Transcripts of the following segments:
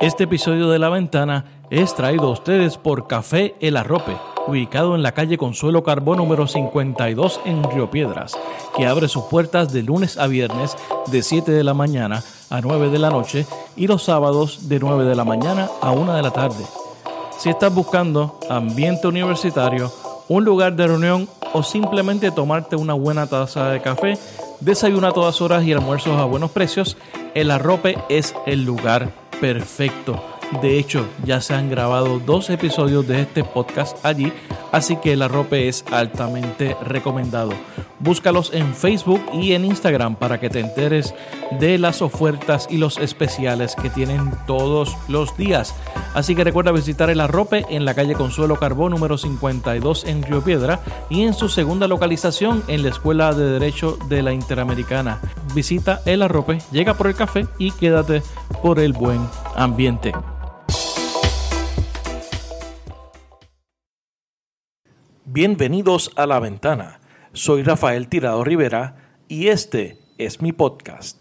Este episodio de La Ventana es traído a ustedes por Café El Arrope, ubicado en la calle Consuelo Carbón número 52 en Río Piedras, que abre sus puertas de lunes a viernes de 7 de la mañana a 9 de la noche y los sábados de 9 de la mañana a 1 de la tarde. Si estás buscando ambiente universitario, un lugar de reunión o simplemente tomarte una buena taza de café, desayuna a todas horas y almuerzos a buenos precios, El Arrope es el lugar perfecto. De hecho, ya se han grabado dos episodios de este podcast allí, así que El Arrope es altamente recomendado. Búscalos en Facebook y en Instagram para que te enteres de las ofertas y los especiales que tienen todos los días. Así que recuerda visitar El Arrope en la calle Consuelo Carbón número 52 en Río Piedra y en su segunda localización en la Escuela de Derecho de la Interamericana. Visita El Arrope, llega por el café y quédate por el buen ambiente. Bienvenidos a La Ventana. Soy Rafael Tirado Rivera y este es mi podcast.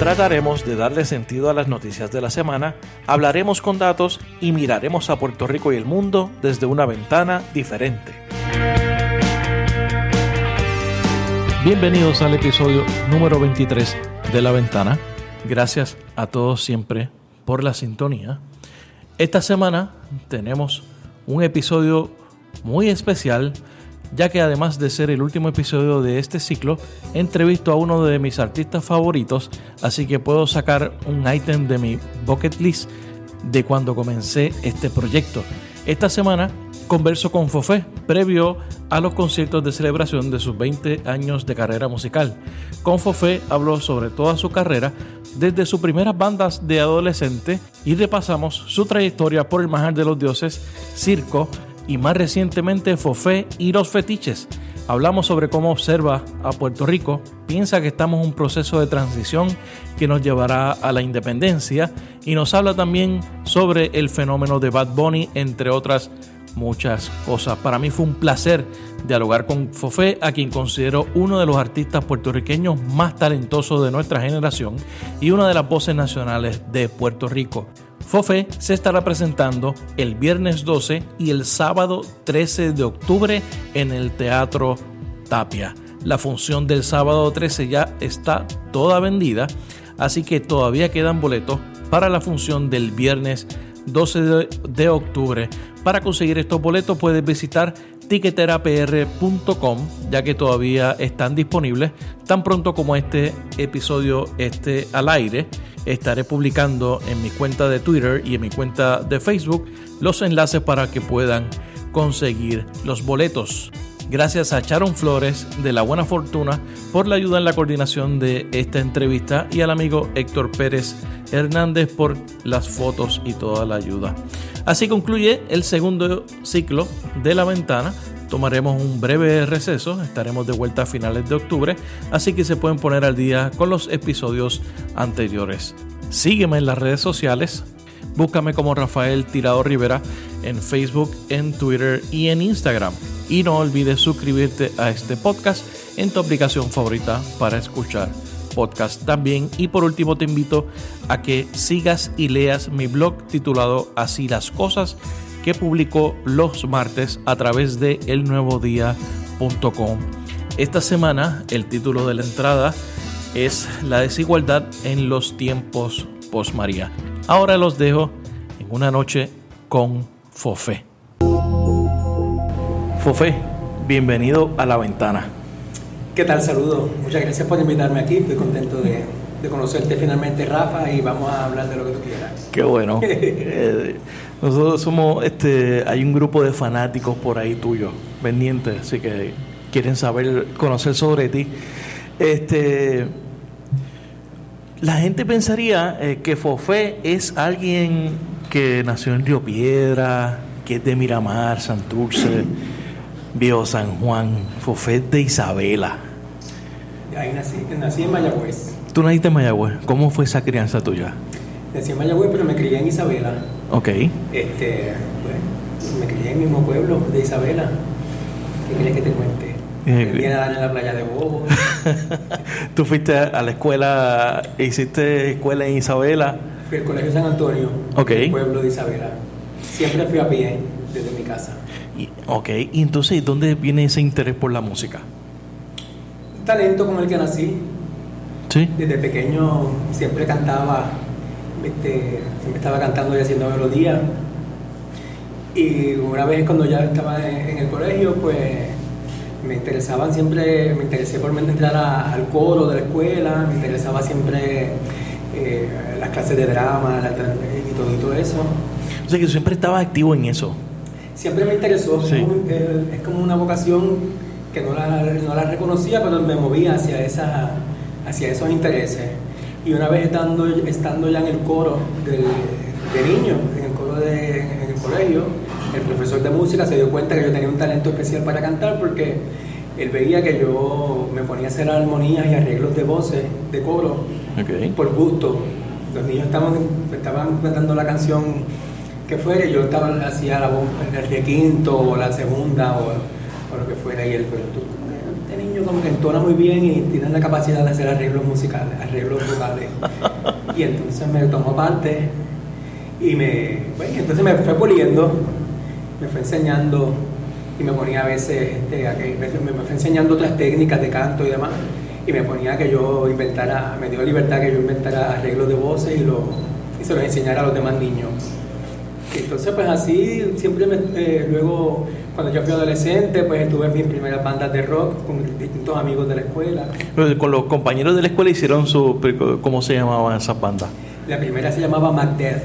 Trataremos de darle sentido a las noticias de la semana, hablaremos con datos y miraremos a Puerto Rico y el mundo desde una ventana diferente. Bienvenidos al episodio número 23 de La Ventana. Gracias a todos siempre por la sintonía. Esta semana tenemos un episodio muy especial, ya que además de ser el último episodio de este ciclo, entrevisto a uno de mis artistas favoritos, así que puedo sacar un ítem de mi bucket list de cuando comencé este proyecto. Esta semana converso con Fofé previo a los conciertos de celebración de sus 20 años de carrera musical. Con Fofé habló sobre toda su carrera desde sus primeras bandas de adolescente y repasamos su trayectoria por el Majar de los Dioses, Circo y más recientemente Fofé y los Fetiches. Hablamos sobre cómo observa a Puerto Rico, piensa que estamos en un proceso de transición que nos llevará a la independencia y nos habla también sobre el fenómeno de Bad Bunny, entre otras muchas cosas. Para mí fue un placer dialogar con Fofé, a quien considero uno de los artistas puertorriqueños más talentosos de nuestra generación y una de las voces nacionales de Puerto Rico. Fofé se estará presentando el viernes 12 y el sábado 13 de octubre en el Teatro Tapia. La función del sábado 13 ya está toda vendida, así que todavía quedan boletos para la función del viernes 12 de, octubre. Para conseguir estos boletos puedes visitar tiqueterapr.com ya que todavía están disponibles. Tan pronto como este episodio esté al aire, estaré publicando en mi cuenta de Twitter y en mi cuenta de Facebook los enlaces para que puedan conseguir los boletos. Gracias a Sharon Flores de La Buena Fortuna por la ayuda en la coordinación de esta entrevista y al amigo Héctor Pérez Hernández por las fotos y toda la ayuda. Así concluye el segundo ciclo de La Ventana. Tomaremos un breve receso, estaremos de vuelta a finales de octubre, así que se pueden poner al día con los episodios anteriores. Sígueme en las redes sociales, búscame como Rafael Tirado Rivera en Facebook, en Twitter y en Instagram. Y no olvides suscribirte a este podcast en tu aplicación favorita para escuchar podcast también. Y por último te invito a que sigas y leas mi blog titulado Así las cosas que publico los martes a través de elnuevodía.com. Esta semana el título de la entrada es La desigualdad en los tiempos post María. Ahora los dejo en una noche con Fofé. Fofé, bienvenido a la ventana. ¿Qué tal? Saludos. Muchas gracias por invitarme aquí. Estoy contento de, de, conocerte finalmente, Rafa, y vamos a hablar de lo que tú quieras. Qué bueno. eh, nosotros somos, este, hay un grupo de fanáticos por ahí tuyo, pendientes, así que quieren saber, conocer sobre ti. Este, la gente pensaría eh, que Fofé es alguien que nació en Río Piedra, que es de Miramar, Santurce. Viejo San Juan, Fofet de Isabela. Ahí nací, nací en Mayagüez. ¿Tú naciste en Mayagüez? ¿Cómo fue esa crianza tuya? Nací en Mayagüez, pero me crié en Isabela. Ok. Este, bueno, me crié en el mismo pueblo de Isabela. ¿Qué quieres que te cuente? Eh, Viene a dar en la playa de Bobo. ¿Tú fuiste a la escuela, hiciste escuela en Isabela? Fui al Colegio San Antonio, Ok. el pueblo de Isabela. Siempre fui a pie desde mi casa. Y- ok, y entonces, ¿dónde viene ese interés por la música? Un talento con el que nací. Sí. Desde pequeño siempre cantaba, este, siempre estaba cantando y haciendo melodía. Y una vez cuando ya estaba en, en el colegio, pues me interesaban siempre, me interesé por entrar a- al coro de la escuela, me interesaba siempre eh, las clases de drama la- y todo, y todo eso. O sea que siempre estabas activo en eso. Siempre me interesó, Sí. es, como, es como una vocación que no la, no la reconocía, pero me movía hacia, esa, hacia esos intereses. Y una vez estando, estando ya en el coro del, de niño, en el coro de, en el colegio, el profesor de música se dio cuenta que yo tenía un talento especial para cantar porque él veía que yo me ponía a hacer armonías y arreglos de voces, de coro, por gusto. Los niños estaban, estaban cantando la canción que fuera y yo estaba, hacía la voz el requinto o la segunda o, o lo que fuera y él, pero tú, este niño como que entona muy bien y tiene la capacidad de hacer arreglos musicales, arreglos vocales. y entonces me tomó parte y me, bueno, entonces me fue puliendo, me fue enseñando y me ponía a veces, este, a que- me, me fue enseñando otras técnicas de canto y demás y me ponía que yo inventara, me dio libertad que yo inventara arreglos de voces y, lo, y se los enseñara a los demás niños. Entonces, pues así, siempre me, eh, luego, cuando yo fui adolescente, pues estuve en mis primeras bandas de rock con distintos amigos de la escuela. Pero Con los compañeros de la escuela hicieron su... ¿Cómo se llamaban esas bandas? La primera se llamaba Macbeth.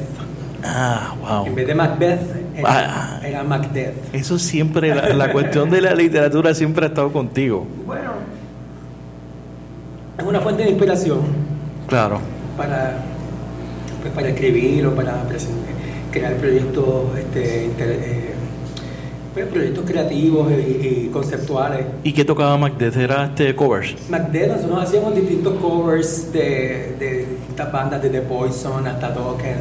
Ah, wow. En vez de Macbeth, era, Ah. era Macbeth. Eso siempre, la, la cuestión de la literatura siempre ha estado contigo. Bueno, es una fuente de inspiración Claro. para, pues, para escribir o para crear proyectos, este, inter- eh, pues, proyectos creativos y, y conceptuales. ¿Y qué tocaba Macbeth? ¿Era este covers? Macbeth, nosotros hacíamos distintos covers de, de distintas bandas, desde Poison hasta Dokken.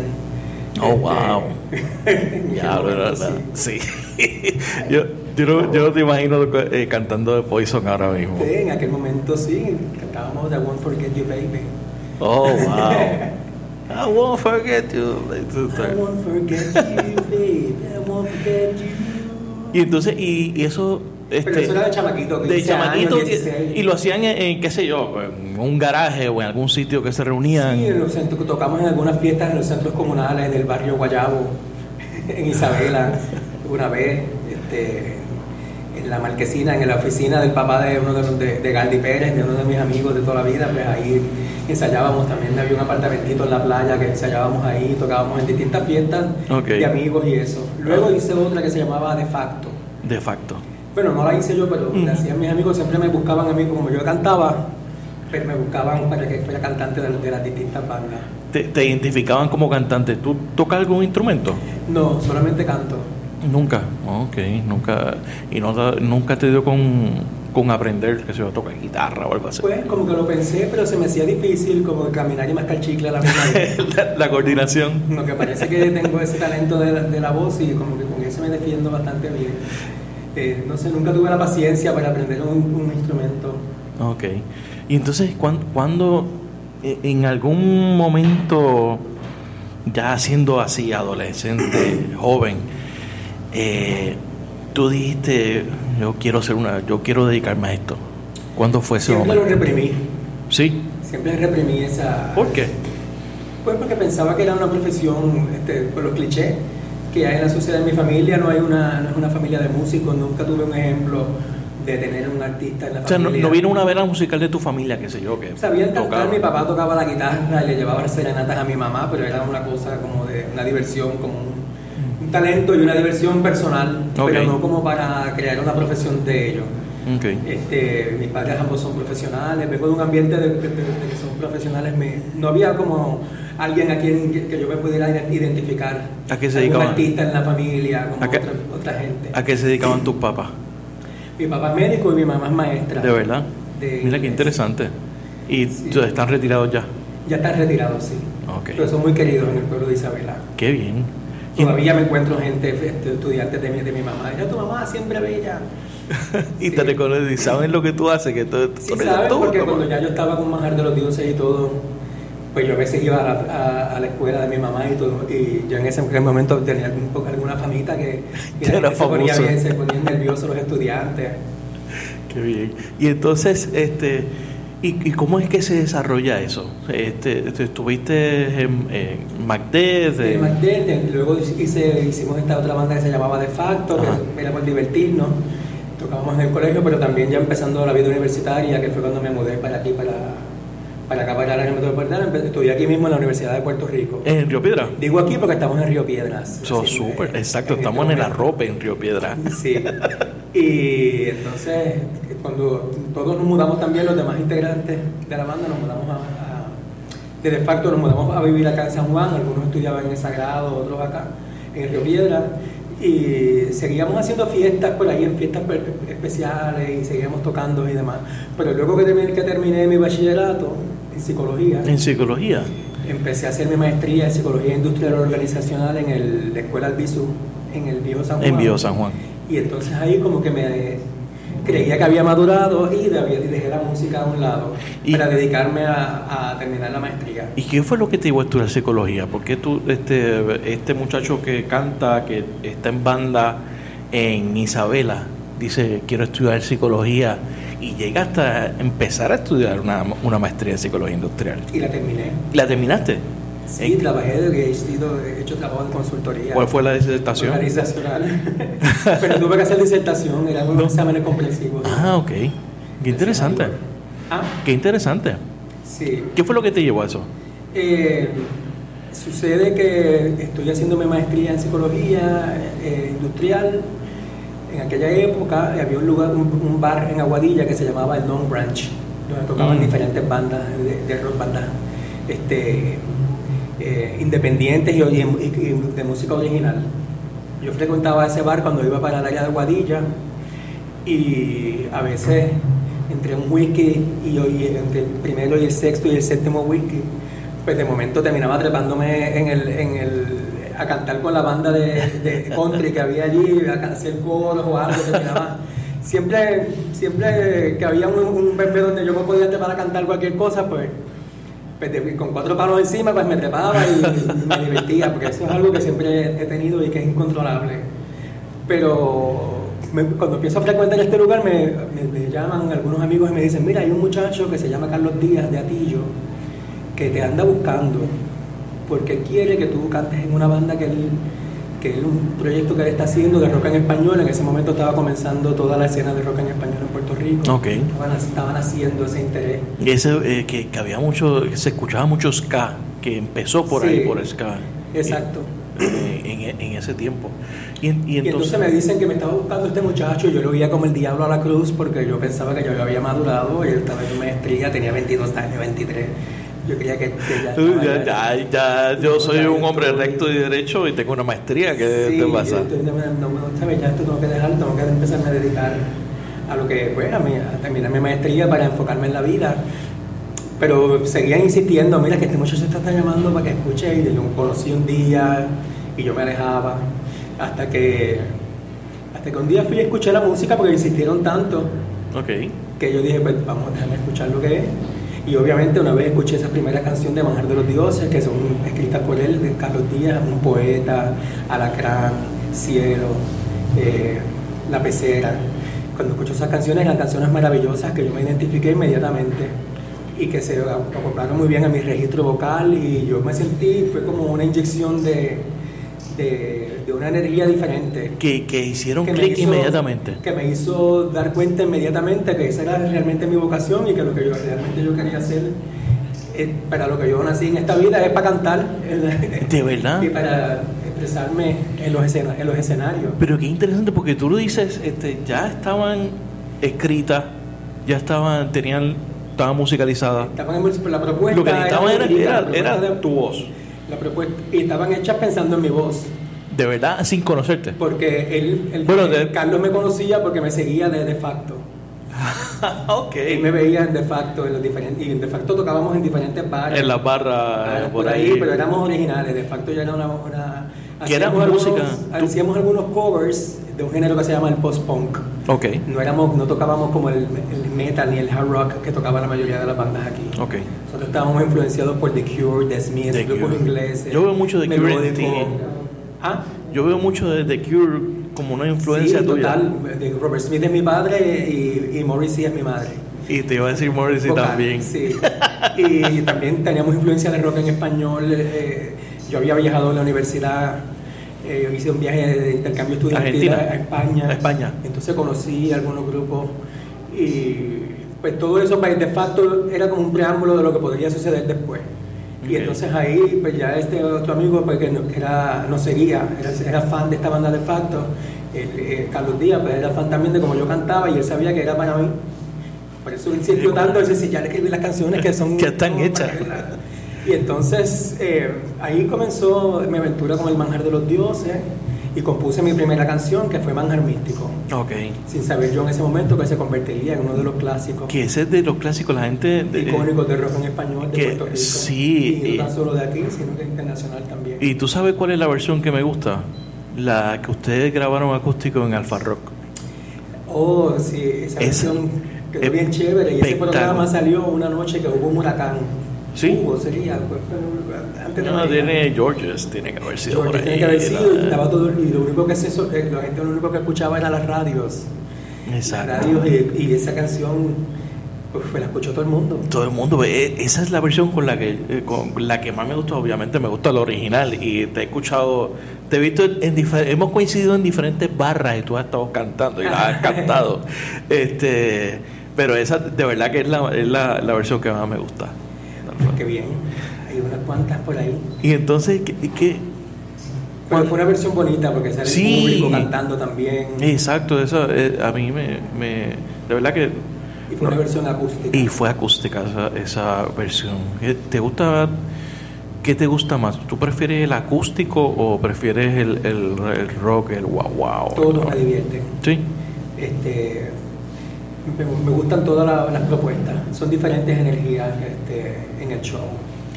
Oh, Este, wow. Ya, ¿verdad? sí. Yo, yo, no, yo no te imagino eh, cantando de Poison ahora mismo. Sí, en aquel momento sí, cantábamos I Won't Forget You Baby. Oh, wow. I won't forget you. I won't forget you, baby, I won't forget you. Y entonces, y, y eso... Este, Pero eso era de chamaquito, de 15 chamaquito, y- 16. y, lo hacían en, en, qué sé yo, en un garaje o en algún sitio que se reunían. Sí, en los centros, tocamos en algunas fiestas en los centros comunales del barrio Guayabo, en Isabela, una vez, este, en la marquesina, en la oficina del papá de uno de, de, de Galdi Pérez, de uno de mis amigos de toda la vida, pues ahí ensayábamos, también había un apartamentito en la playa que ensayábamos ahí, tocábamos en distintas fiestas Ok. de amigos y eso. Luego hice otra que se llamaba De Facto. De facto. Bueno, no la hice yo, pero hacían mis amigos, siempre me buscaban a mí, como yo cantaba, pues me buscaban para que fuera cantante de, de las distintas bandas. Te, te identificaban como cantante. ¿Tú tocas algún instrumento? No, solamente canto. Nunca. Ok, nunca. Y no, nunca te dio con, con aprender, que se yo, tocar guitarra o algo así. Pues como que lo pensé, pero se me hacía difícil como caminar y mascar chicle a la misma vez. la, la coordinación. Lo que parece que tengo ese talento de la, de la voz y como que con eso me defiendo bastante bien. Eh, no sé, nunca tuve la paciencia para aprender un, un instrumento. Ok. Y entonces, ¿cuán- cuando e- en algún momento, ya siendo así adolescente, joven, eh, tú dijiste, yo quiero ser una, yo quiero dedicarme a esto? ¿Cuándo fue ese Siempre lo reprimí, Sí. siempre reprimí esa... ¿Por qué? Pues porque pensaba que era una profesión, este, por los clichés que hay en la sociedad de mi familia, no hay una, no es una familia de músicos, nunca tuve un ejemplo de tener un artista en la O sea, no, familia. no vino una vena musical de tu familia, qué sé yo, que Sabían cantar, mi papá tocaba la guitarra y le llevaba serenatas a mi mamá, pero era una cosa como de una diversión, como un, un talento y una diversión personal, Ok. pero no como para crear una profesión de ellos. Ok. Este, mis padres ambos son profesionales, vengo de un ambiente de, de- de- de que son profesionales. Me, no había como alguien a quien que, yo me pudiera identificar. ¿A qué se dedicaban? artista en la familia, como ¿A qué? otra, otra gente. ¿A qué se dedicaban tus papás? Mi papá es médico y mi mamá es maestra. ¿De verdad? De Mira qué interesante. ¿Y Sí. están retirados ya? Ya están retirados, sí. Ok. Pero son muy queridos en el pueblo de Isabela. Qué bien. Todavía me encuentro gente, este, estudiantes de mi, de mi mamá. Era tu mamá siempre bella. y te reconocen y saben lo que tú haces, que tú, sí, saben, porque cuando ya yo estaba con Manjar de los Dioses y todo, pues yo a veces iba a la, a, la escuela de mi mamá y todo, y yo en ese momento tenía algún, alguna famita que, Era se ponía bien, se ponían nerviosos los estudiantes. Qué bien. Y entonces, este, ¿y, y cómo es que se desarrolla eso? Este, este, estuviste en, en De en- Macbeth, luego hice, hicimos esta otra banda que se llamaba De Facto, Ajá. que era por divertirnos. Tocábamos en el colegio, pero también ya empezando la vida universitaria, que fue cuando me mudé para aquí, para, para acá, para el área metropolitana. Estudié aquí mismo en la Universidad de Puerto Rico. en Río Piedra. Digo aquí porque estamos en Río Piedras. Eso, así, súper, exacto, en estamos en el arrope en Río Piedra. Sí. Y entonces, cuando todos nos mudamos también, los demás integrantes de la banda, nos mudamos a, a- de de facto nos mudamos a vivir acá en San Juan, algunos estudiaban en el Sagrado, otros acá en Río Piedra, y seguíamos haciendo fiestas por ahí, en fiestas especiales, y seguíamos tocando y demás. Pero luego que terminé, que terminé mi bachillerato en psicología, En psicología. empecé a hacer mi maestría en psicología industrial organizacional en el- la escuela Albizu, en el Viejo San Juan. En Viejo San Juan. Y entonces ahí como que me creía que había madurado y de- y dejé la música a un lado Y- para dedicarme a, a terminar la maestría. ¿Y qué fue lo que te llevó a estudiar psicología? ¿Por qué tú, este, este muchacho que canta, que está en banda en Isabela, dice quiero estudiar psicología y llega hasta empezar a estudiar una, una maestría en psicología industrial? Y la terminé. ¿La terminaste? Sí, ¿En- trabajé, he, hecho trabajo de consultoría. ¿Cuál fue la disertación? Organizacional. Pero tuve que hacer disertación, eran unos No. exámenes. Ah, ok. Qué interesante. Ah, Qué interesante. sí. ¿Qué fue lo que te llevó a eso? Eh, sucede que estoy haciendo mi maestría en psicología eh, industrial. En aquella época había un lugar, un, un bar en Aguadilla que se llamaba el Long Branch, donde tocaban Mm. diferentes bandas de, de rock, bandas este, eh, independientes y, y- y de música original. Yo frecuentaba ese bar cuando iba para el área de Aguadilla y a veces entre un whisky y, y entre el primero y el sexto y el séptimo whisky, pues de momento terminaba trepándome en el, en el, a cantar con la banda de, de country que había allí, a hacer coros o algo, terminaba. Siempre, siempre que había un, un bebé donde yo me podía trepar a cantar cualquier cosa, pues, pues con cuatro palos encima, pues me trepaba y, y me divertía, porque eso es algo que siempre he tenido y que es incontrolable. Pero me- cuando empiezo a frecuentar este lugar, me, me- me llaman algunos amigos y me dicen, mira, hay un muchacho que se llama Carlos Díaz de Atillo, que te anda buscando, porque quiere que tú cantes en una banda que él, que él, un proyecto que él está haciendo de rock en español, en ese momento estaba comenzando toda la escena de rock en español en Puerto Rico. Ok. Estaban, estaban haciendo ese interés. Y ese, eh, que, que había mucho, que se escuchaba mucho ska, que empezó por ahí, por ska. Exacto. Eh, en, en ese tiempo. Y, en- y Y entonces, entonces, me dicen que me estaba buscando este muchacho, yo lo veía como el diablo a la cruz porque yo pensaba que yo había madurado, y él estaba en maestría, tenía 22 años, 23. Yo creía que, que ya, Tú, ya, ya, ya, yo soy un hombre recto y derecho y tengo una maestría. ¿Qué Sí, te pasa? yo no, me- no ¿sabes? Ya esto tengo que dejar, tengo que empezarme a dedicar a lo que, pues, a, mi, a terminar mi maestría para enfocarme en la vida. Pero seguían insistiendo, mira que este muchacho te está llamando para que escuche, y yo conocí un día y yo me alejaba, hasta que, hasta que un día fui a escuchar la música porque insistieron tanto Ok. que yo dije, pues vamos, déjame escuchar lo que es. Y obviamente una vez escuché esa primera canción de Manjar de los Dioses, que son escritas por él, de Carlos Díaz, un poeta, alacrán, cielo, eh, la pecera. Cuando escucho esas canciones, eran canciones maravillosas que yo me identifiqué inmediatamente y que se acoplaron muy bien a mi registro vocal y yo me sentí, fue como una inyección de, de, de una energía diferente Que, que hicieron clic inmediatamente. Que me hizo dar cuenta inmediatamente que esa era realmente mi vocación y que lo que yo realmente yo quería hacer eh, para lo que yo nací en esta vida es para cantar en- De verdad. y para expresarme en los, escena- en los escenarios. Pero qué interesante porque tú lo dices, este, ya estaban escritas, ya estaban, tenían, estaban musicalizadas. Estaban en la propuesta. Lo que necesitaban era, era, era de- tu voz. la propuesta, y estaban hechas pensando en mi voz. De verdad, sin conocerte. Porque él, él- Bueno, de- Carlos me conocía porque me seguía de de facto. ok. Él me veía en de facto, en los diferentes, y en de facto tocábamos en diferentes bares. En las barras, Ah, por, por ahí. ahí, pero éramos originales. De facto ya era una, una Que era música. algunos- tú- hacíamos algunos covers de un género que se llama el post-punk. Ok, No, éramos, no tocábamos como el, el metal ni el hard rock que tocaba la mayoría de las bandas aquí. ok. Nosotros estábamos influenciados por The Cure, The Smiths, grupos ingleses. Yo veo mucho The Cure en ti. ¿Ah? Yo veo mucho de The Cure como una influencia sí, tuya. total. Robert Smith es mi padre y, y Morrissey es mi madre. Y te iba a decir Morrissey Vocal, también. Sí. Y también teníamos influencia de rock en español. eh, yo había viajado en la universidad, eh, hice un viaje de intercambio estudiantil Argentina. a España. A España. Entonces conocí algunos grupos y pues todo eso pues, de facto era como un preámbulo de lo que podría suceder después. Y entonces ahí pues ya este otro amigo pues, que, no, que era, no seguía, era, era fan de esta banda de facto, el, eh, Carlos Díaz, pues era fan también de como yo cantaba y él sabía que era para mí. Por eso él insistió tanto, dice, si ya le escribí las canciones que son... Que están hechas. Y entonces eh, ahí comenzó mi aventura con el manjar de los dioses y compuse mi primera canción que fue Manjar Místico, Ok. sin saber yo en ese momento que se convertiría en uno de los clásicos Que ese es de los clásicos, la gente... de- icónicos de rock en español de que Puerto Rico. sí, y no tan solo de aquí, sino que internacional también. ¿Y tú sabes cuál es la versión que me gusta? La que ustedes grabaron acústico en Alfa Rock. Oh, sí, esa versión quedó es bien chévere y ese programa salió una noche que hubo un huracán. ¿Sí? Sería, antes de No, tiene Georges, tiene que haber sido George por ahí. tiene que haber sido, estaba todo, y lo único que se, eh, la gente lo único que escuchaba eran las radios. Exacto. Las radios y, y esa canción pues, la escuchó todo el mundo. Todo el mundo, eh, esa es la versión con la que eh, con la que más me gusta, obviamente me gusta la original y te he escuchado, te he visto en hemos coincidido en diferentes barras y tú has estado cantando y la has cantado. Este, pero esa de verdad que es la, es la, la versión que más me gusta. Qué bien. Hay unas cuantas por ahí. Y entonces, ¿qué, qué- Pero fue una versión bonita porque sale Sí. el público cantando también. Exacto, eso eh, a mí me, me- de verdad que Y fue una versión acústica. y fue acústica esa, esa versión. ¿Qué- ¿Te gusta qué te gusta más? ¿Tú prefieres el acústico o prefieres el, el, el rock, el wow wow? Todos me divierten. Sí. Este, me, me gustan todas la- las propuestas. Son diferentes energías este, en el show.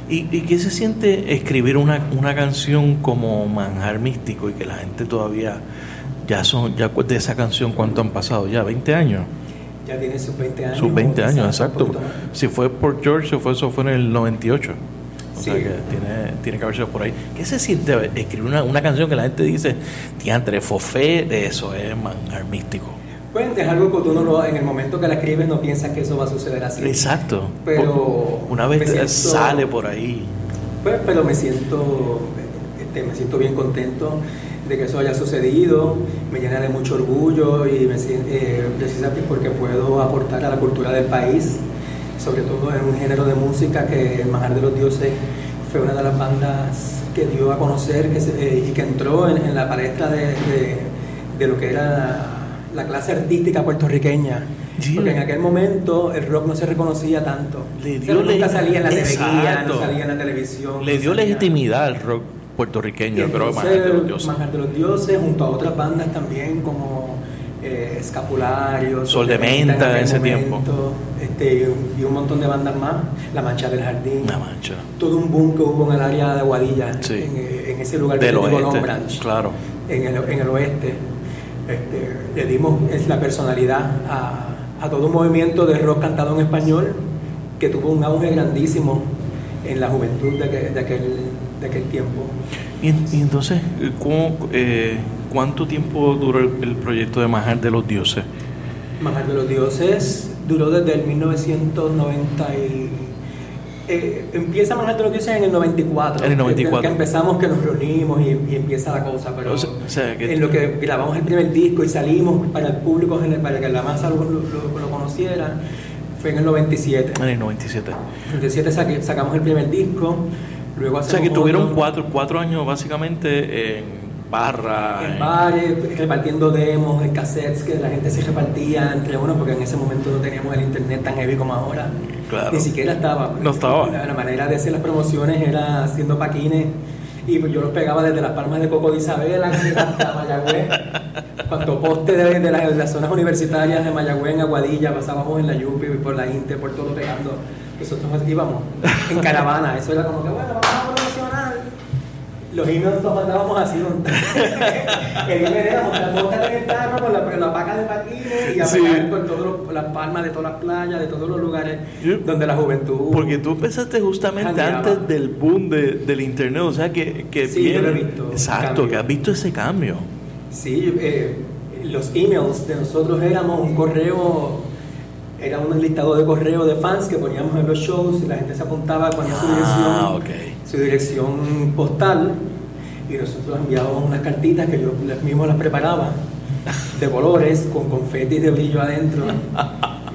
¿Y, y qué se siente escribir una, una canción como Manjar Místico y que la gente todavía ya son ya de esa canción cuánto han pasado ya 20 años? Ya tiene sus 20 años. Sus 20 o años, exacto. Si fue por George, o fue, eso fue en el 98. O sea Sí. que tiene, tiene que haber sido por ahí. ¿Qué se siente escribir una, una canción que la gente dice, diantre, fofé, eso es manjar místico? Pues es algo que tú no lo, en el momento que la escribes no piensas que eso va a suceder así. Exacto. Pero Una vez siento- sale por ahí. Pues, pero me siento, este, me siento bien contento de que eso haya sucedido, me llena de mucho orgullo y me siento, eh, precisamente porque puedo aportar a la cultura del país, sobre todo en un género de música que el Manjar de los Dioses fue una de las bandas que dio a conocer que se- eh, y que entró en, en la palestra de, de- de lo que era la, la clase artística puertorriqueña. Porque en aquel momento el rock no se reconocía tanto. Le dio nunca salía en la no salía en la televisión. Le no dio legitimidad al rock puertorriqueño, y pero entonces, Manjar de los Dioses. Manjar de los Dioses, junto a otras bandas también como eh, Escapularios, Sol de Menta en ese momento, Este, y, un, montón de bandas más, La Mancha del Jardín, Una mancha. todo un boom que hubo en el área de Aguadilla, Sí. en, eh, en ese lugar Del que oeste, Long Branch, claro. en, el, en el oeste. Este, le dimos es la personalidad a, a todo un movimiento de rock cantado en español que tuvo un auge grandísimo en la juventud de aquel, de aquel, de aquel tiempo. Y, y entonces, ¿cómo, eh, ¿cuánto tiempo duró el, el proyecto de Manjar de los Dioses? Manjar de los Dioses duró desde el 1990 y... eh, empieza Manjar de los Dioses en el 94. En el 94. Que, que empezamos, que nos reunimos y, y empieza la cosa. Pero O sea- o sea, que- en lo que grabamos el primer disco y salimos para el público, para que la masa lo, lo- lo conociera, fue en el 97. En el 97. En el 97 saque- sacamos el primer disco. Luego O sea que tuvieron cuatro, cuatro años básicamente en barra. En en- bares, repartiendo demos, en cassettes que la gente se repartía entre uno, porque en ese momento no teníamos el internet tan heavy como ahora. Claro. Ni siquiera estaba. No estaba. La, la manera de hacer las promociones era haciendo paquines y pues yo los pegaba desde las palmas de Coco de Isabela hasta Mayagüez. Cuanto poste de, de las, de las zonas universitarias de Mayagüez, en Aguadilla, pasábamos en la Yupi, por la Inte, por todo pegando. Nosotros íbamos en caravana, eso era como que, bueno, vamos a promocionar Los emails los mandábamos así. el email era montar en el carro con la, con la paca de patines y a Sí. pegar por todas las palmas de todas las playas, de todos los lugares donde la juventud. Porque tú empezaste justamente Jangueaba. antes del boom de- del internet, o sea que, que Sí, yo lo he visto, Exacto, que has visto ese cambio. Sí, eh, los emails de nosotros éramos un correo, era un listado de correo de fans que poníamos en los shows y la gente se apuntaba, ponía su dirección, Ah, ok. Su dirección postal y nosotros enviábamos unas cartitas que yo mismo las preparaba de colores, con confetis de brillo adentro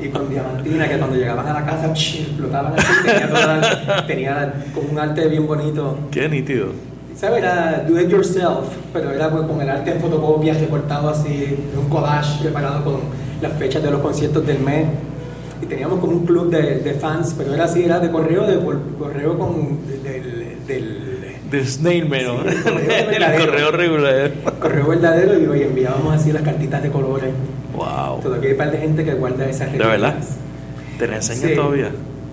y con diamantina que cuando llegaban a la casa explotaban así, tenía, toda tenía como un arte bien bonito. Qué nítido. ¿Sabes? Era do it yourself, pero era pues, con el arte en fotocopias recortado así, un collage preparado con las fechas de los conciertos del mes. Y teníamos como un club de, de fans, pero era así, era de correo, de correo con del, del De snail mail, el correo el verdadero. correo regular. correo verdadero y hoy enviábamos así las cartitas de colores. Wow. Todavía hay un par de gente que guarda esas ¿De verdad? ¿Te la enseñan Sí. todavía?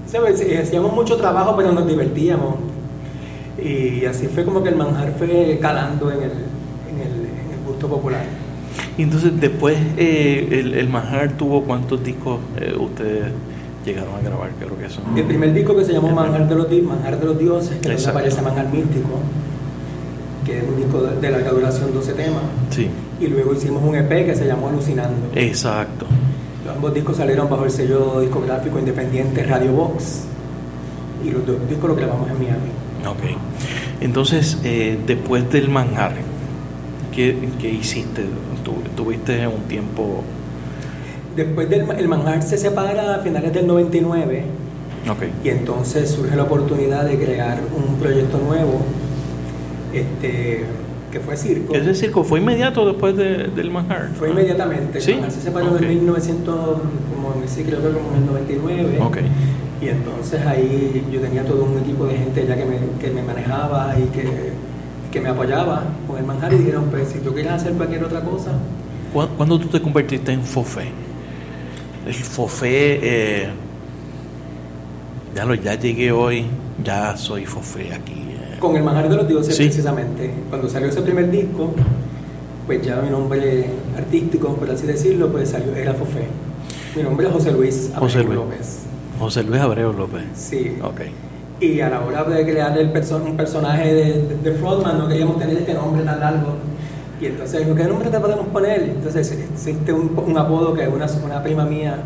¿Sabes? Sí, Hacíamos mucho trabajo, pero nos divertíamos. Y así fue como que el manjar fue calando en el, en el, en el gusto popular. Y entonces después eh, el, el Manjar tuvo cuántos discos eh, ustedes llegaron a grabar, creo que son. El primer disco que se llamó Manjar de los, Manjar de los Dioses, que Exacto. aparece Manjar Místico, que es un disco de, de larga duración, 12 temas. Sí, Y luego hicimos un EP que se llamó Alucinando. exacto. Ambos discos salieron bajo el sello discográfico independiente Radio Box. Y los dos discos los grabamos en Miami. Ok. Entonces, eh, después del Manjar, ¿qué, qué hiciste? Tu- ¿Tuviste un tiempo...? Después del el Manjar se separa a finales del 99 Ok. y entonces surge la oportunidad de crear un proyecto nuevo este, que fue Circo. ¿Ese circo fue inmediato después de- del Manjar? Fue inmediatamente. ¿Sí? El Manjar se separó Ok. en 1900, como, sí, creo que como en el 99. Ok. Y entonces ahí yo tenía todo un equipo de gente ya que me, que me manejaba y que, que me apoyaba con el manjar y dijeron, pues si tú quieres hacer cualquier otra cosa, ¿Cu- ¿Cuándo tú te convertiste en Fofé? El Fofé, eh, ya lo, ya llegué hoy, ya soy Fofé aquí. eh. con el manjar de los dioses Sí. precisamente. Cuando salió ese primer disco, pues ya mi nombre artístico, por así decirlo, pues salió, era Fofé. Mi nombre es José Luis José Abreu Luis. López. José Luis Abreu López. Sí. Ok. Y a la hora de crear el un personaje de, de, de Frontman no queríamos tener este nombre tan largo. Y entonces ¿qué nombre te podemos poner? Entonces existe un, un apodo que una, una prima mía,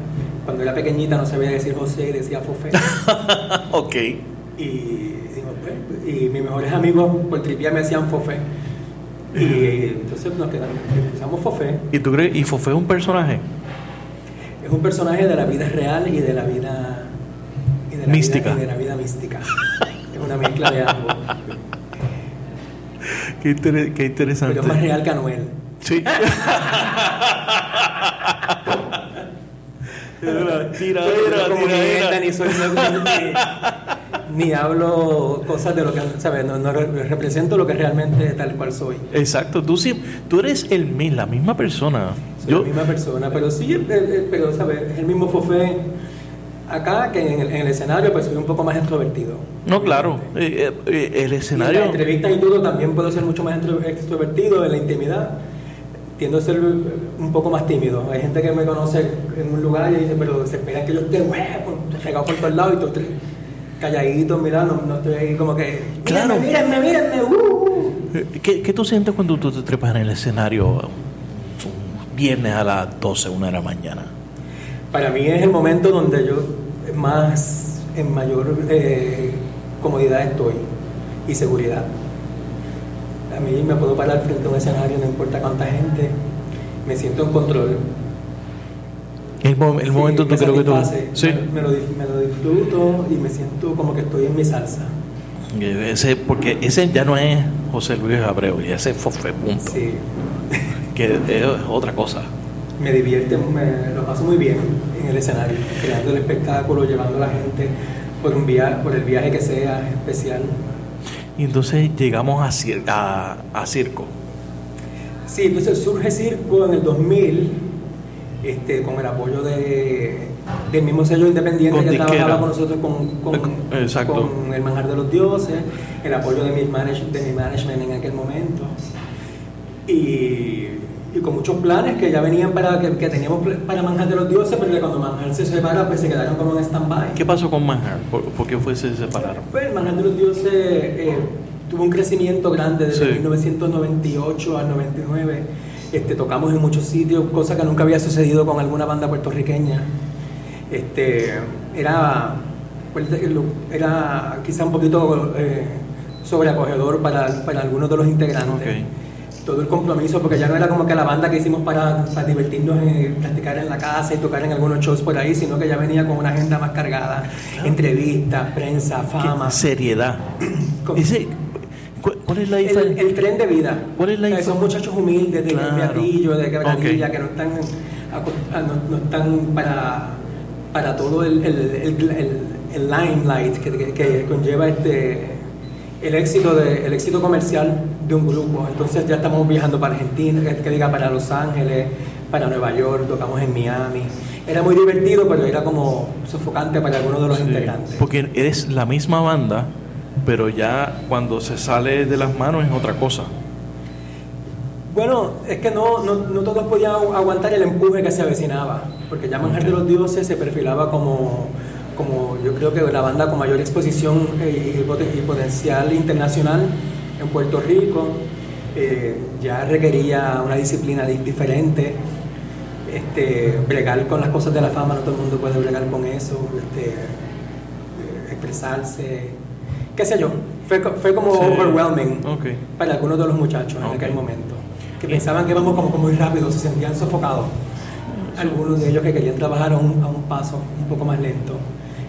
cuando era pequeñita no sabía decir José y decía Fofé. ok. y, pues, y mis mejores amigos por tripía me decían Fofé. Y entonces nos quedamos, empezamos Fofé. ¿Y tú crees? ¿Y Fofé es un personaje? Es un personaje de la vida real y de la vida... y de la Mística. Vida, y de la vida mística. Es una mezcla de ambos. Qué, inter- qué interesante. Pero es más real que Anuel. Sí. tiradera, Yo como ni soy ni, ni hablo cosas de lo que, ¿sabes? No, no re- represento lo que realmente tal cual soy. Exacto, tú, sí, tú eres el, la misma persona. Soy Yo, la misma persona, pero sí, eh, eh, pero, ¿sabes? Es el mismo Fofé acá que en el, en el escenario, pues soy un poco más extrovertido. no, claro, eh, eh, eh, el Y en las escenario. entrevistas y todo también puedo ser mucho más extro- extrovertido en la intimidad. Tiendo a ser un poco más tímido. Hay gente que me conoce en un lugar y dice, pero se espera que yo esté huevo, regado por todos lados y todo calladito, mira, no, no estoy ahí como que, Claro. mírenme, mírenme, mírenme, uh, uh". ¿Qué, qué tú sientes cuando tú te trepas en el escenario un viernes a las 12, una de la mañana? Para mí es el momento donde yo más, en mayor eh, comodidad estoy y seguridad. A mí me puedo parar frente a un escenario, no importa cuánta gente, me siento en control. El, mo- el Sí, momento tú creo que tú... Sí. Me, lo, me lo disfruto y me siento como que estoy en mi salsa. Ese, porque ese ya no es José Luis Abreu, ese fue, fue punto. Sí, Que es otra cosa. Me divierte, me lo paso muy bien en el escenario, creando el espectáculo, llevando a la gente por, un via por el viaje que sea especial. Y entonces llegamos a, cir- a, a circo. Sí, entonces surge Circo en el 2000 este, con el apoyo de, del mismo sello independiente Con que disquera. trabajaba con nosotros con, con, con El Manjar de los Dioses, el apoyo de mi, manage- de mi management en aquel momento. Y, y con muchos planes que ya venían para que, que teníamos para Manjar de los Dioses, pero que cuando Manjar se separa, pues se quedaron como en stand-by. ¿Qué pasó con Manhattan? ¿Por, por qué fue se separaron? Pues Manjar de los Dioses eh, tuvo un crecimiento grande desde Sí. 1998 al 99. Este, tocamos en muchos sitios, cosa que nunca había sucedido con alguna banda puertorriqueña. Este, era, pues, era quizá un poquito eh, sobreacogedor para, para algunos de los integrantes. Todo el compromiso, porque ya no era como que la banda que hicimos para, para divertirnos, en, practicar en la casa y tocar en algunos shows por ahí, sino que ya venía con una agenda más cargada. Entrevistas, prensa, fama. ¿Qué seriedad. Con- Ese, ¿cu- ¿Cuál es la diferencia? el tren de vida. ¿Cuál es la sea, Son diferencia? muchachos humildes de Claro. De Quebradilla, que no están, ah, no, no están para, para todo el, el, el, el- el limelight que, que- que conlleva este el éxito de, el éxito comercial de un grupo. Entonces ya estamos viajando para Argentina, que, que diga para Los Ángeles, para Nueva York, tocamos en Miami. Era muy divertido, pero era como sofocante para algunos de los Sí, integrantes. Porque eres la misma banda, pero ya cuando se sale de las manos es otra cosa. Bueno, es que no, no, no todos podían agu- aguantar el empuje que se avecinaba, porque ya Manjar de los Dioses se perfilaba como, como yo creo que la banda con mayor exposición eh, y, poten- y potencial internacional en Puerto Rico. Eh, ya requería una disciplina di- diferente, este, bregar con las cosas de la fama, no todo el mundo puede bregar con eso, este, eh, expresarse, qué sé yo, fue, fue como Sí. overwhelming para algunos de los muchachos en aquel momento, que pensaban que íbamos como, como muy rápido, se sentían sofocados. Algunos de ellos que querían trabajar a un, a un paso un poco más lento.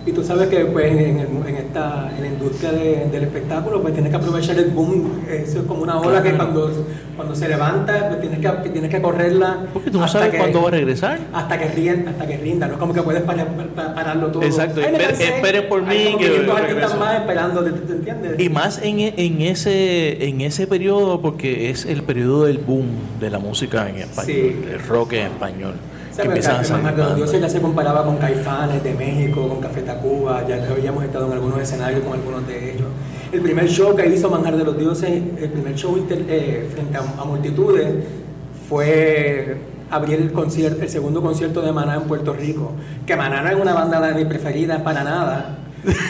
Y tú sabes que pues, en, esta, en la industria de- del espectáculo pues tienes que aprovechar el boom, eso es como una ola que cuando, cuando se levanta pues tienes que, tienes que correrla. Porque tú no hasta sabes que- cuándo va a regresar. Hasta que, rinda, hasta que rinda, no es como que puedes parar- pa- pararlo todo. Exacto, espere- por Hay mí como que 500 artistas regreso. más esperando, ¿te, te entiendes? Y más en, en ese en ese periodo, porque es el periodo del boom de la música en español, Sí. el rock en español. Que empiezan a salir. Dioses ya se comparaba con Caifanes de México, con Café Tacuba, ya habíamos estado en algunos escenarios con algunos de ellos. El primer show que hizo Manjar de los Dioses, el primer show inter- eh, frente a, a multitudes, fue abrir el, concierto, el segundo concierto de Maná en Puerto Rico. Que Maná no es una banda de mis preferidas para nada,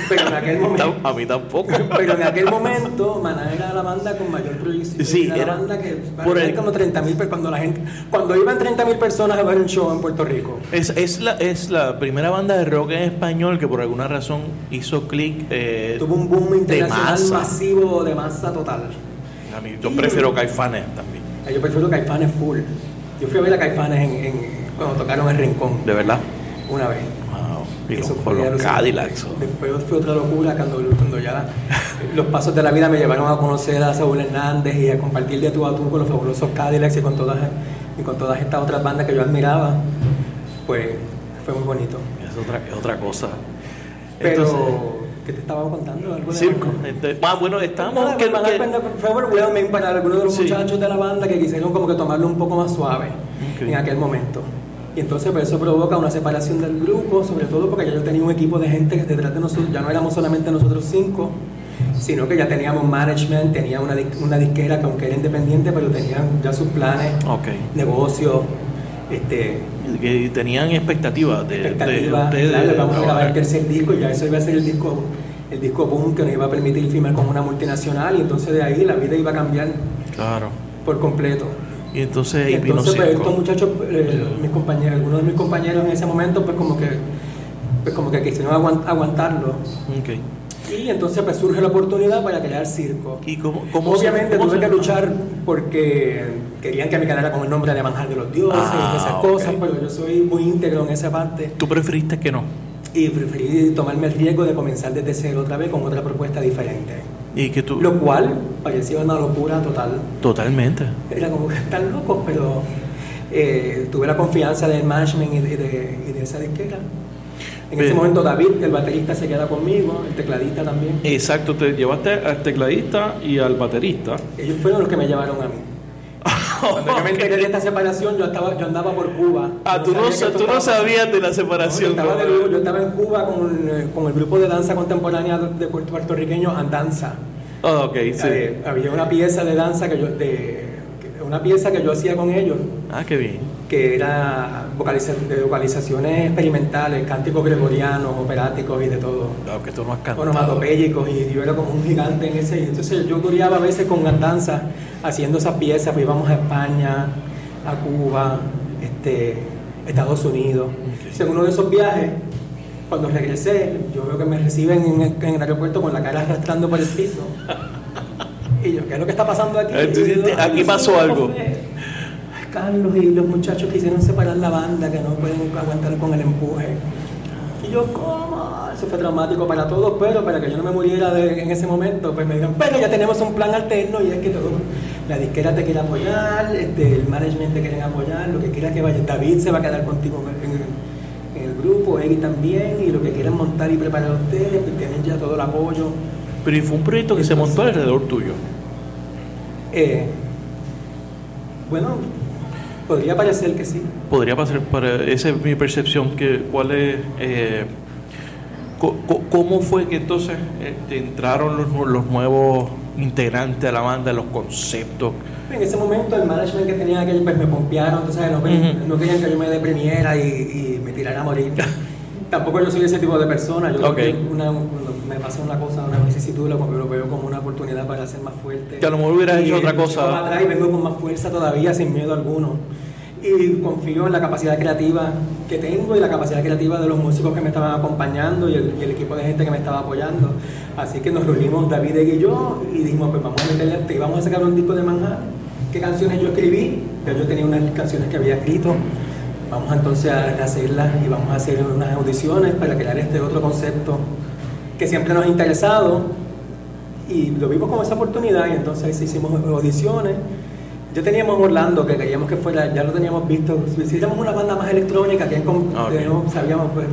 pero en aquel momento... A mí tampoco. Pero en aquel momento Maná era la banda con mayor proyección. Sí, era, la banda que por el- como 30 mil cuando la gente cuando iban 30 mil personas a ver un show en Puerto Rico. Es, es, la, es la primera banda de rock en español que por alguna razón hizo clic eh, Tuvo un boom de internacional masa. masivo de masa total. A mí, yo prefiero Caifanes también, Eh, Yo prefiero Caifanes full. Yo fui a ver a Caifanes en, en- cuando tocaron en Rincón de verdad. una vez. Y Eso fue los. Cadillacs. Después fue otra locura cuando, cuando ya los pasos de la vida me llevaron a conocer a Saúl Hernández y a compartir de tú a tú con los fabulosos Cadillacs y con todas, y con todas estas otras bandas que yo admiraba. Pues fue muy bonito. Es otra, es otra cosa. Pero, Entonces, ¿qué te estaba contando? ¿Algo de circo. Este, ah, bueno, estamos. Nada, que- Manhattan que- fue overwhelming para algunos de los Sí. muchachos de la banda que quisieron como que tomarlo un poco más suave Ok. en aquel momento. Y entonces pues, eso provoca una separación del grupo, sobre todo porque ya yo tenía un equipo de gente que detrás de nosotros, ya no éramos solamente nosotros cinco, sino que ya teníamos management, tenía una, una disquera que aunque era independiente, pero tenían ya sus planes, Ok. negocios, este, que tenían expectativas de, de expectativas, ustedes claro, de vamos a grabar el tercer disco y ya eso iba a ser el disco el disco boom que nos iba a permitir firmar con una multinacional y entonces de ahí la vida iba a cambiar Claro. por completo. Y entonces Y vino entonces pues, estos muchachos, eh, mis compañeros, algunos de mis compañeros en ese momento pues como que pues como que quisieron aguant- aguantarlo y entonces pues surge la oportunidad para crear circo. ¿Y cómo, Obviamente cómo tuve que luchar porque querían que me quedara con el nombre de Manjar de los Dioses Ah, y esas cosas, pero yo soy muy íntegro en esa parte. ¿Tú preferiste que no? Y preferí tomarme el riesgo de comenzar desde cero otra vez con otra propuesta diferente. Y que tú... Lo cual parecía una locura total. Totalmente. Era como que están locos, pero eh, tuve la confianza del management y de, de- y de esa disquera. En ese momento David, el baterista, se queda conmigo, el tecladista también. Exacto, te llevaste al tecladista y al baterista. Ellos fueron los que me llevaron a mí. Cuando yo me enteré de esta separación, yo estaba, yo andaba por Cuba. Ah, tú no, tú no sabías de la No, separación. yo, estaba ¿no? de- yo estaba en Cuba con, eh, con el grupo de danza contemporánea de puerto- puertorriqueños Andanza. Ah, ok, sí. Eh, había una pieza de danza que yo, de, una pieza que yo hacía con ellos, Ah, qué bien. que era vocaliza- de vocalizaciones experimentales, cánticos gregorianos, operáticos y de todo. Aunque tú no has cantado. onomatopéyicos y yo era como un gigante en ese. Entonces yo curiaba a veces con Andanza haciendo esas piezas, pues íbamos a España, a Cuba, este, Estados Unidos. Entonces, en uno de esos viajes, cuando regresé, yo veo que me reciben en el, en el aeropuerto con la cara arrastrando por el piso. Y yo, ¿qué es lo que está pasando aquí? Eh, tú Y yo, sientes, "Ay, aquí pasó algo". José". Carlos y los muchachos quisieron separar la banda, que no pueden aguantar con el empuje. Y yo, ¿cómo? Eso fue traumático para todos, pero para que yo no me muriera de- en ese momento, pues me dijeron, pero ya tenemos un plan alterno y es que todo, la disquera te quiere apoyar, este, el management te quiere apoyar, lo que quieras que vaya. David se va a quedar contigo en el, en el grupo, Eggy también, y lo que quieran montar y preparar ustedes, pues tienen ya todo el apoyo. Pero y fue un proyecto que se montó alrededor tuyo. Eh, bueno, podría parecer que sí. Podría pasar para esa es mi percepción que cuál es eh, co- co- cómo fue que entonces eh, te entraron los, los nuevos integrantes a la banda, los conceptos. En ese momento el management que tenía aquello pues me pompearon, entonces no, querían que yo me deprimiera y, y me tirara a morir. Tampoco yo soy ese tipo de persona, yo Ok. creo que una, me pasa una cosa, una vicisitud, lo, lo veo como una oportunidad para ser más fuerte. Que a lo mejor hubieras Y hecho otra cosa. atrás y vengo con más fuerza todavía, sin miedo alguno. Y confío en la capacidad creativa que tengo y la capacidad creativa de los músicos que me estaban acompañando y el, y el equipo de gente que me estaba apoyando. Así que nos reunimos David y yo y dijimos, pues vamos a meterle, este, vamos a sacar un disco de manjar. ¿Qué canciones yo escribí? Ya yo tenía unas canciones que había escrito. Vamos entonces a hacerlas y vamos a hacer unas audiciones para crear este otro concepto que siempre nos ha interesado y lo vimos como esa oportunidad y entonces hicimos audiciones. Ya teníamos Orlando, que queríamos que fuera, ya lo teníamos visto. Si hiciéramos una banda más electrónica, que con- Ah, ok. teníamos- sabíamos, pues,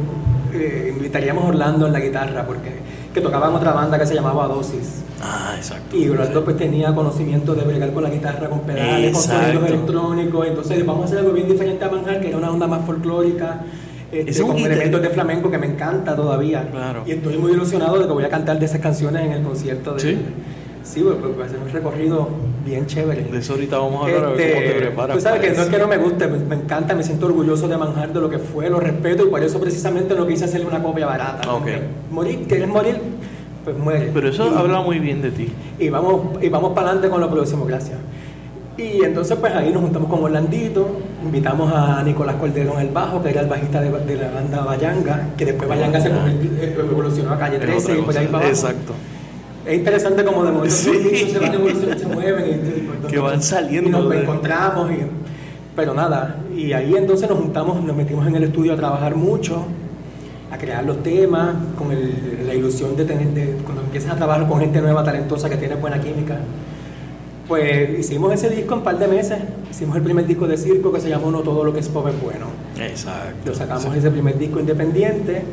eh, invitaríamos a Orlando en la guitarra, porque que tocaba en otra banda que se llamaba Dosis. Ah, exacto. Y Orlando pues tenía conocimiento de bregar con la guitarra, con pedales, con Exacto. sonidos electrónicos. Entonces vamos a hacer algo bien diferente a Manjar, que era una onda más folclórica, este, Es un con guitar- elementos de flamenco que me encanta todavía. Claro. Y estoy muy ilusionado de que voy a cantar de esas canciones en el concierto. De, ¿Sí? Sí, pues, pues, va a ser un recorrido bien chévere. De eso ahorita vamos a hablar, a ver Este, cómo te preparas. Tú sabes que no es eso. que no me guste, me, me encanta, me siento orgulloso de Manjar, de lo que fue, lo respeto y por eso precisamente no quise hacerle una copia barata. Ok. Morir, ¿quieres morir? Pues muere. Pero eso Y- habla muy bien de ti. y vamos, y vamos para adelante con lo próximo, gracias. Y entonces pues ahí nos juntamos con Orlandito, invitamos a Nicolás Cordero en el bajo, que era el bajista de, de la banda Bayanga, que después Bayanga se eh, evolucionó a Calle Es 13 y por ahí para. Exacto. Es interesante como de momento Sí. se van evolucionando, se mueven y, Que van saliendo y nos de- encontramos y, pero nada, y ahí entonces nos juntamos, nos metimos en el estudio a trabajar mucho, a crear los temas, con el- la ilusión de tener, de, cuando empiezas a trabajar con gente nueva, talentosa, que tiene buena química. Pues hicimos ese disco en un par de meses, hicimos el primer disco de circo que se llamó No Todo Lo Que Es Pop Es Bueno. Exacto. Lo sacamos ese primer disco independiente.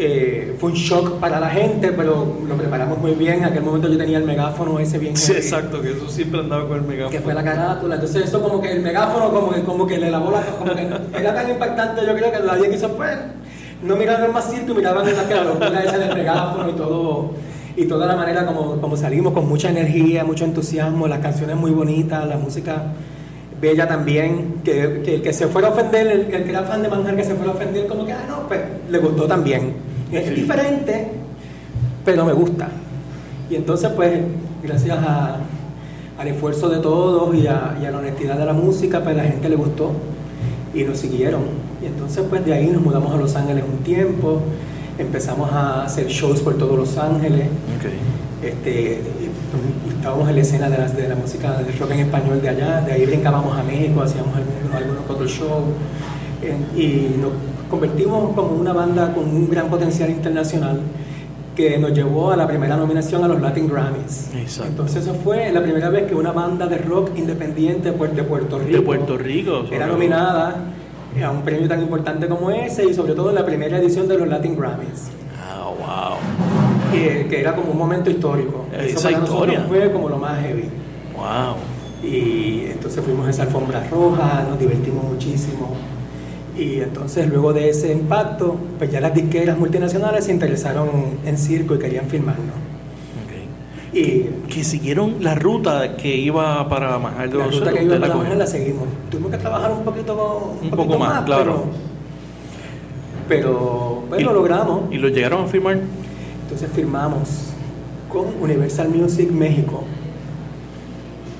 Eh, fue un shock para la gente, pero lo preparamos muy bien. En aquel momento yo tenía el megáfono ese bien Sí, exacto, que eso siempre andaba con el megáfono. que fue la carátula. Entonces eso como que el megáfono como que, como que le lavó la... Como que era tan impactante, yo creo que nadie quiso pues... No miraban más circo, miraban en la, que la locura esa del megáfono y todo... Y toda la manera como, como salimos, con mucha energía, mucho entusiasmo, las canciones muy bonitas, la música bella también, que, que el que se fuera a ofender, el, el que era fan de Manjar que se fuera a ofender, como que, ah, no, pues le gustó también. Es Sí. diferente, pero me gusta. Y entonces, pues, gracias a- al esfuerzo de todos y a, y a la honestidad de la música, pues la gente le gustó y nos siguieron. Y entonces, pues de ahí nos mudamos a Los Ángeles un tiempo, empezamos a hacer shows por todos Los Ángeles. Ok. Este, estábamos en la escena de la, de la música del rock en español de allá, de ahí brincábamos a México, hacíamos algunos, algunos otros shows en- y nos convertimos como una banda con un gran potencial internacional que nos llevó a la primera nominación a los Latin Grammys. Exacto. Entonces eso fue la primera vez que una banda de rock independiente de Puer- de Puerto Rico, De Puerto Rico. era nominada a un premio tan importante como ese y sobre todo en la primera edición de los Latin Grammys Ah, wow. que, que era como un momento histórico. Esa Eso para historia. nosotros fue como lo más heavy. Wow. Y entonces fuimos a esa alfombra roja, nos divertimos muchísimo. Y entonces luego de ese impacto, pues ya las disqueras multinacionales se interesaron en circo y querían filmarnos. Y que siguieron la ruta que iba para Majal de la ruta que iba para Majal la seguimos. Tuvimos que trabajar un poquito, un, poco más, claro. Pero, pues lo logramos. ¿Y lo llegaron a firmar? Entonces firmamos con Universal Music México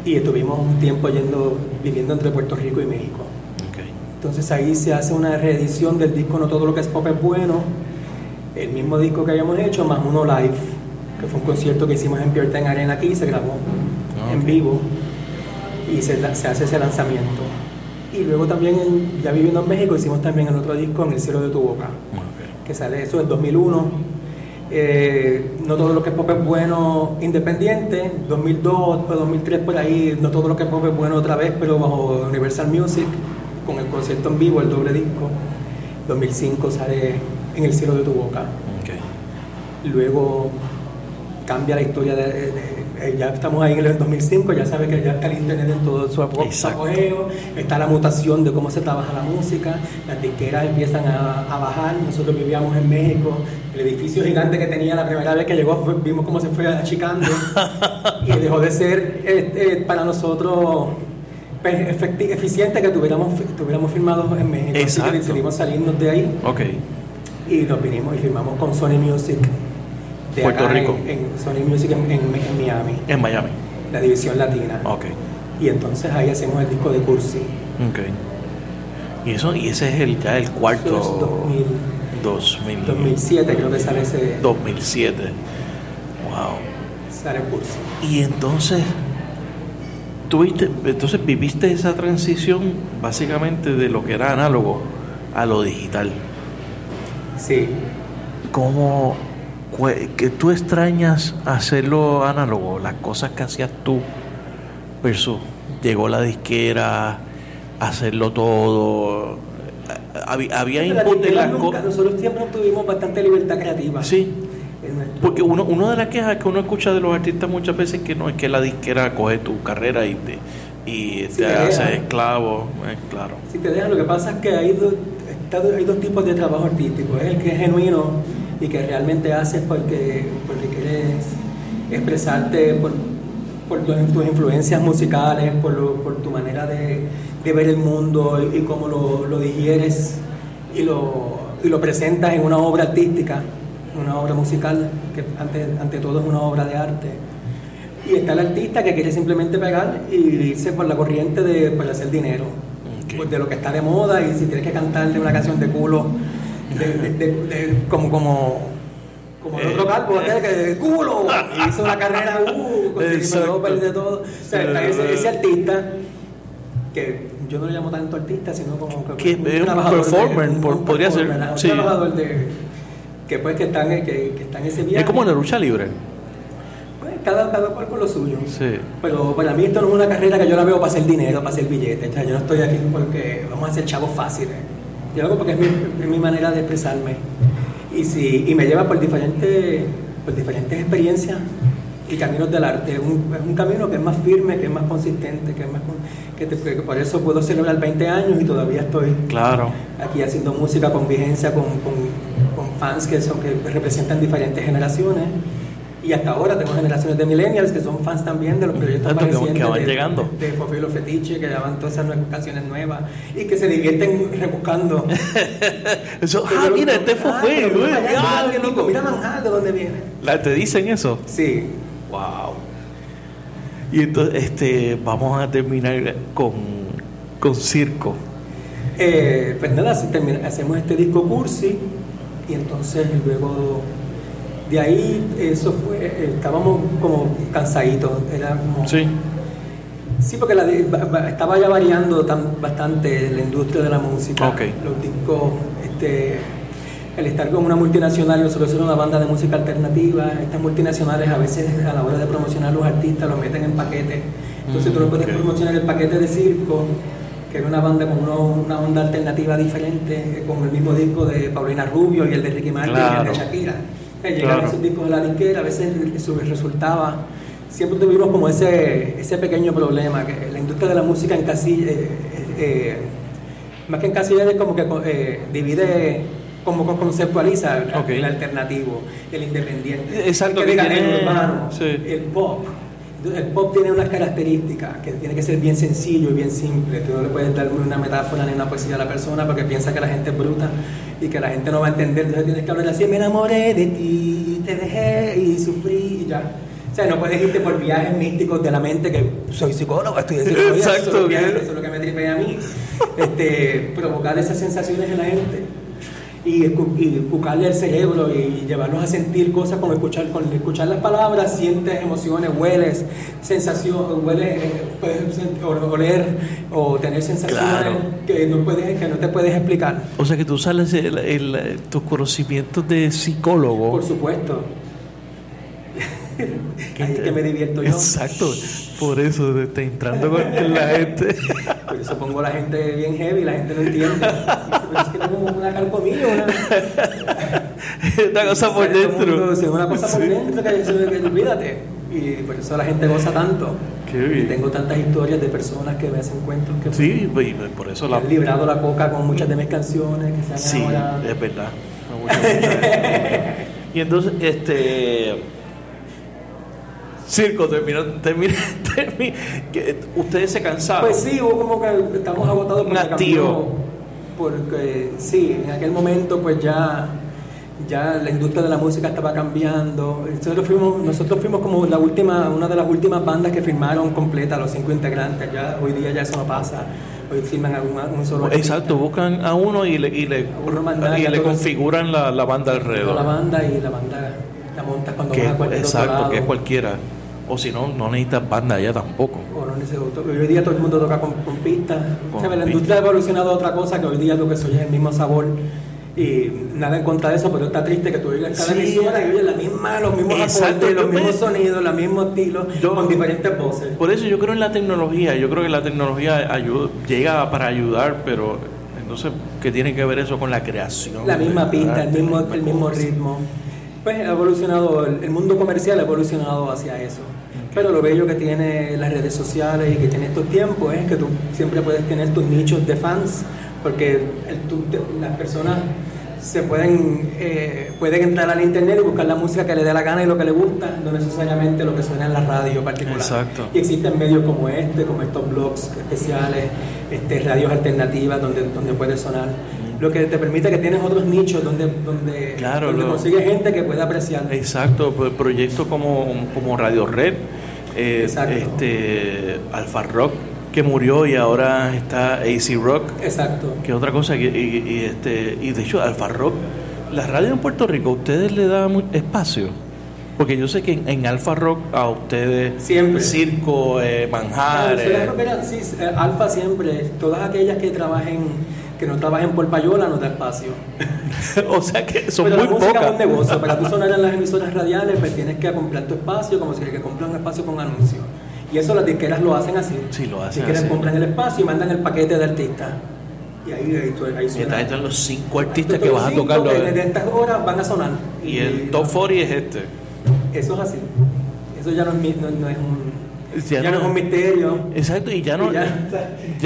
y estuvimos un tiempo yendo, viviendo entre Puerto Rico y México. Entonces ahí se hace una reedición del disco No Todo Lo Que Es Pop Es Bueno, el mismo disco que habíamos hecho, más uno live, que fue un concierto que hicimos en Pierre Arena aquí, se grabó ah, en vivo y se, se, hace ese lanzamiento. Y luego también, ya viviendo en México, hicimos también el otro disco, En el cielo de tu boca, que sale eso en 2001. Eh, no todo lo que es pop es bueno independiente, 2002, 2003 por ahí, no todo lo que es pop es bueno otra vez, pero bajo Universal Music con el concierto en vivo, el doble disco. 2005 sale En el cielo de tu boca. Luego cambia la historia de, eh, ya estamos ahí en el 2005, ya sabes que ya está el internet en todo su apogeo, está la mutación de cómo se trabaja la música, las disqueras empiezan a, bajar, nosotros vivíamos en México, el edificio gigante que tenía la primera vez que llegó, vimos cómo se fue achicando y dejó de ser este, para nosotros eficiente que tuviéramos, tuviéramos firmado en México. Así que decidimos salirnos de ahí. Y nos vinimos y firmamos con Sony Music. De Puerto Rico. En, Sony Music en, Miami. En Miami. La división latina. Ok. Y entonces ahí hacemos el disco de Cursi. Ok. Y, eso, y ese es el, ya el cuarto. Es 2000, 2000, 2007 creo que sale ese. 2007. Wow. Sale Cursi. Y entonces tuviste, entonces viviste esa transición básicamente de lo que era análogo a lo digital. Sí. ¿Cómo que tú extrañas hacerlo análogo, las cosas que hacías tú versus llegó la disquera, hacerlo todo? Había, había input de las cosas. Nosotros siempre tuvimos bastante libertad creativa. Sí. Porque uno, uno de las quejas que uno escucha de los artistas muchas veces que no es que la disquera coge tu carrera y te, y te, hace esclavo, eh, claro. Si te dejan, lo que pasa es que hay dos, hay dos tipos de trabajo artístico. Es el que es genuino y que realmente haces porque, porque quieres expresarte por, por tus influencias musicales, por, por tu manera de, de, ver el mundo y, cómo lo, lo digieres y lo, y lo presentas en una obra artística una obra musical que ante, ante todo es una obra de arte. Y está el artista que quiere simplemente pegar y irse por la corriente de pues, hacer dinero, pues, de lo que está de moda y si tienes que cantarle una canción de culo, de, como como como el otro calvo, eh. que de culo, y hizo una carrera uh, con de todo. O sea, está ese, artista que yo no le llamo tanto artista, sino como que, es un, performer, podría ser. Un trabajador de que pues que están, que, que están ese viaje. Es como la lucha libre. Pues cada, cada cual con lo suyo. Sí. Pero para mí esto no es una carrera que yo la veo para hacer dinero, para hacer billetes. O sea, yo no estoy aquí porque vamos a hacer chavos fáciles. Yo lo hago porque es mi, es mi manera de expresarme. Y, si, y me lleva por diferentes, por diferentes experiencias y caminos del arte. Es un, es un camino que es más firme, que es más consistente, que es más que, por eso puedo celebrar 20 años y todavía estoy claro. aquí haciendo música con vigencia, con, con, con fans que, son, que representan diferentes generaciones. Y hasta ahora tengo generaciones de millennials que son fans también de los proyectos recientes que van de, llegando. de, Fofilo Fetiche, que llevan todas esas nuevas canciones nuevas y que se divierten rebuscando. eso, ah, mira, este Fofilo, ah, mira Manhattan, ¿de dónde viene? ¿La, ¿Te dicen eso? Sí. Wow. Y entonces este, vamos a terminar con, con circo. Eh, pues nada, hacemos este disco Cursi y entonces luego de ahí eso fue, estábamos como cansaditos, era Sí. Sí, porque estaba ya variando tan, bastante la industria de la música. Los discos, este, el estar con una multinacional, nosotros somos una banda de música alternativa, estas multinacionales a veces a la hora de promocionar los artistas los meten en paquetes, entonces tú no puedes promocionar el paquete de circo, que era una banda con una onda alternativa diferente, con el mismo disco de Paulina Rubio y el de Ricky Martin y el de Shakira. Que llegaban esos discos de la disquera, a veces eso resultaba siempre tuvimos como ese, ese pequeño problema, que la industria de la música en casilla, eh, eh, más que en casilla es como que eh, divide como conceptualiza el alternativo, el independiente, Exacto, el, urbano, el pop. El pop tiene unas características que tiene que ser bien sencillo y bien simple. Tú no le puedes dar una metáfora ni una poesía a la persona porque piensa que la gente es bruta y que la gente no va a entender. Entonces tienes que hablar así: me enamoré de ti, te dejé y sufrí y ya. O sea, no puedes irte por viajes místicos de la mente, que soy psicólogo, estoy de psicólogo, Exacto, eso, es lo que me tripea a mí. Este, provocar esas sensaciones en la gente y, buscarle el cerebro y llevarlos a sentir cosas como escuchar, con escuchar las palabras, sientes emociones, hueles, sensaciones, hueles, eh, puedes oler o tener sensaciones que, no puedes, que no te puedes explicar. O sea que tú sales el, tus conocimientos de psicólogo. Por supuesto. Ahí que me divierto yo. Exacto, por eso está entrando con la gente. Por eso pongo a la gente bien heavy, la gente no entiende. es que tengo una calcomilla, una. cosa por dentro. Es una cosa por dentro que, olvídate. Y por eso la gente goza tanto. Qué bien. Y tengo tantas historias de personas que me hacen cuentos que sí, por eso la... han librado la coca con muchas de mis canciones que se han Sí, es verdad. y entonces, este circo terminó, terminó, que ustedes se cansaron. Pues sí, hubo como que estamos agotados por activo. porque sí, en aquel momento pues ya ya la industria de la música estaba cambiando. Nosotros fuimos, nosotros fuimos como la última, una de las últimas bandas que firmaron completa los cinco integrantes. Ya hoy día ya eso no pasa. Hoy firman a un, solo. Exacto, buscan a uno y le, y le, y le configuran la, la, banda alrededor. La banda y la banda montas cuando vas a cualquier Exacto, que es cualquiera. O si no, no necesitas banda ya tampoco. O no necesitas, hoy día todo el mundo toca con, con pistas. la industria ha evolucionado a otra cosa que hoy día lo que soy es el mismo sabor. Y nada en contra de eso, pero está triste que tú oigas cada emisora y oyes la misma, los mismos acordes, los mismos sonidos, los mismos estilos, con diferentes voces. Por eso yo creo en la tecnología, yo creo que la tecnología ayuda, llega para ayudar, pero entonces, ¿qué tiene que ver eso con la creación? La misma pista, el mismo, el mismo ritmo. Pues ha evolucionado, el mundo comercial ha evolucionado hacia eso. Pero lo bello que tiene las redes sociales y que tiene estos tiempos es que tú siempre puedes tener tus nichos de fans, porque las personas se pueden, eh, pueden entrar al internet y buscar la música que le dé la gana y lo que le gusta, no necesariamente lo que suena en la radio particular. Exacto. Y existen medios como este, como estos blogs especiales, este, radios alternativas donde, donde puede sonar lo que te permite que tienes otros nichos donde, donde, claro, consigues gente que pueda apreciar. Exacto, proyectos como, como Radio Red, eh, este, Alfa Rock que murió y ahora está AC Rock. Exacto. Que otra cosa, y, y, este, y de hecho Alfa Rock, la radio en Puerto Rico, ¿ustedes le dan espacio? Porque yo sé que en, Alfa Rock a ustedes siempre circo, eh, manjares. sí, eh, Alfa siempre, todas aquellas que trabajen que no trabajen por payola no da espacio. o sea que son Pero muy la música pocas. es un negocio. Para tú sonar en las emisoras radiales, pues tienes que comprar tu espacio como si que comprar un espacio con anuncios. Y eso las disqueras lo hacen así. Sí, lo hacen disqueras compran el espacio y mandan el paquete de artistas. Y ahí, ahí, ahí suena. Y están los cinco artistas que vas a tocar. Que de estas horas van a sonar. Y, el top 40 es este. Eso es así. Eso ya no es, no, no es un ya, no, es un misterio. Exacto, y ya no, ya,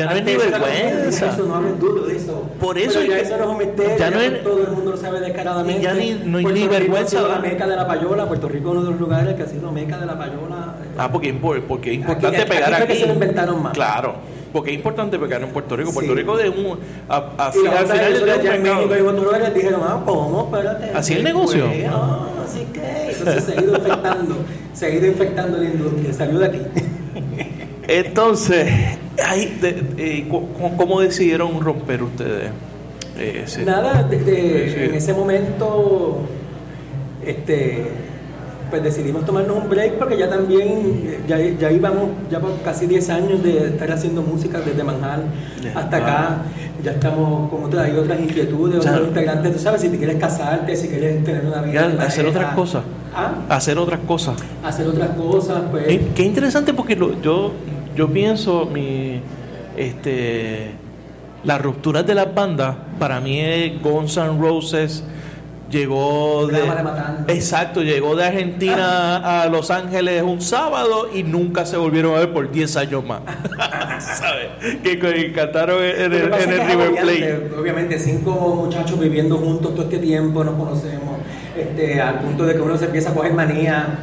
no es ni vergüenza. Eso, no hablen duro de eso. Por eso, ya eso no es un misterio. Ya no es, todo el mundo lo sabe descaradamente. ya ni, no hay ni vergüenza. la meca de la payola. Puerto Rico es uno de los lugares que ha sido meca de la payola. Ah, porque, porque es importante pegar aquí. que se lo inventaron más. Claro. Porque es importante pegar en Puerto Rico. Puerto Rico de un. A, a, y al final de en México y dijeron, ah, ¿cómo? Espérate. Así el negocio. Ah, así que. Entonces se ha ido infectando. Se ha ido infectando la industria. Salió de aquí. Entonces, ahí, de, ¿cómo decidieron romper ustedes? Eh, Nada, en ese momento, este, pues decidimos tomarnos un break porque ya también, ya, ya íbamos ya por casi 10 años de estar haciendo música desde Manhattan hasta acá. Ya estamos con otras, hay otras inquietudes, otros integrantes. Tú sabes, si te quieres casarte, si quieres tener una vida. hacer otras cosas. ¿Ah? Hacer otras cosas. Hacer otras cosas, pues. Qué, interesante porque yo yo pienso mi este las rupturas de las bandas para mí es Guns N' Roses llegó de, exacto, llegó de Argentina a Los Ángeles un sábado y nunca se volvieron a ver por 10 años más. ¿Sabes? Que, que cantaron en el, en River. Plate. Obviamente, cinco muchachos viviendo juntos todo este tiempo, nos conocemos, este, al punto de que uno se empieza a coger manía,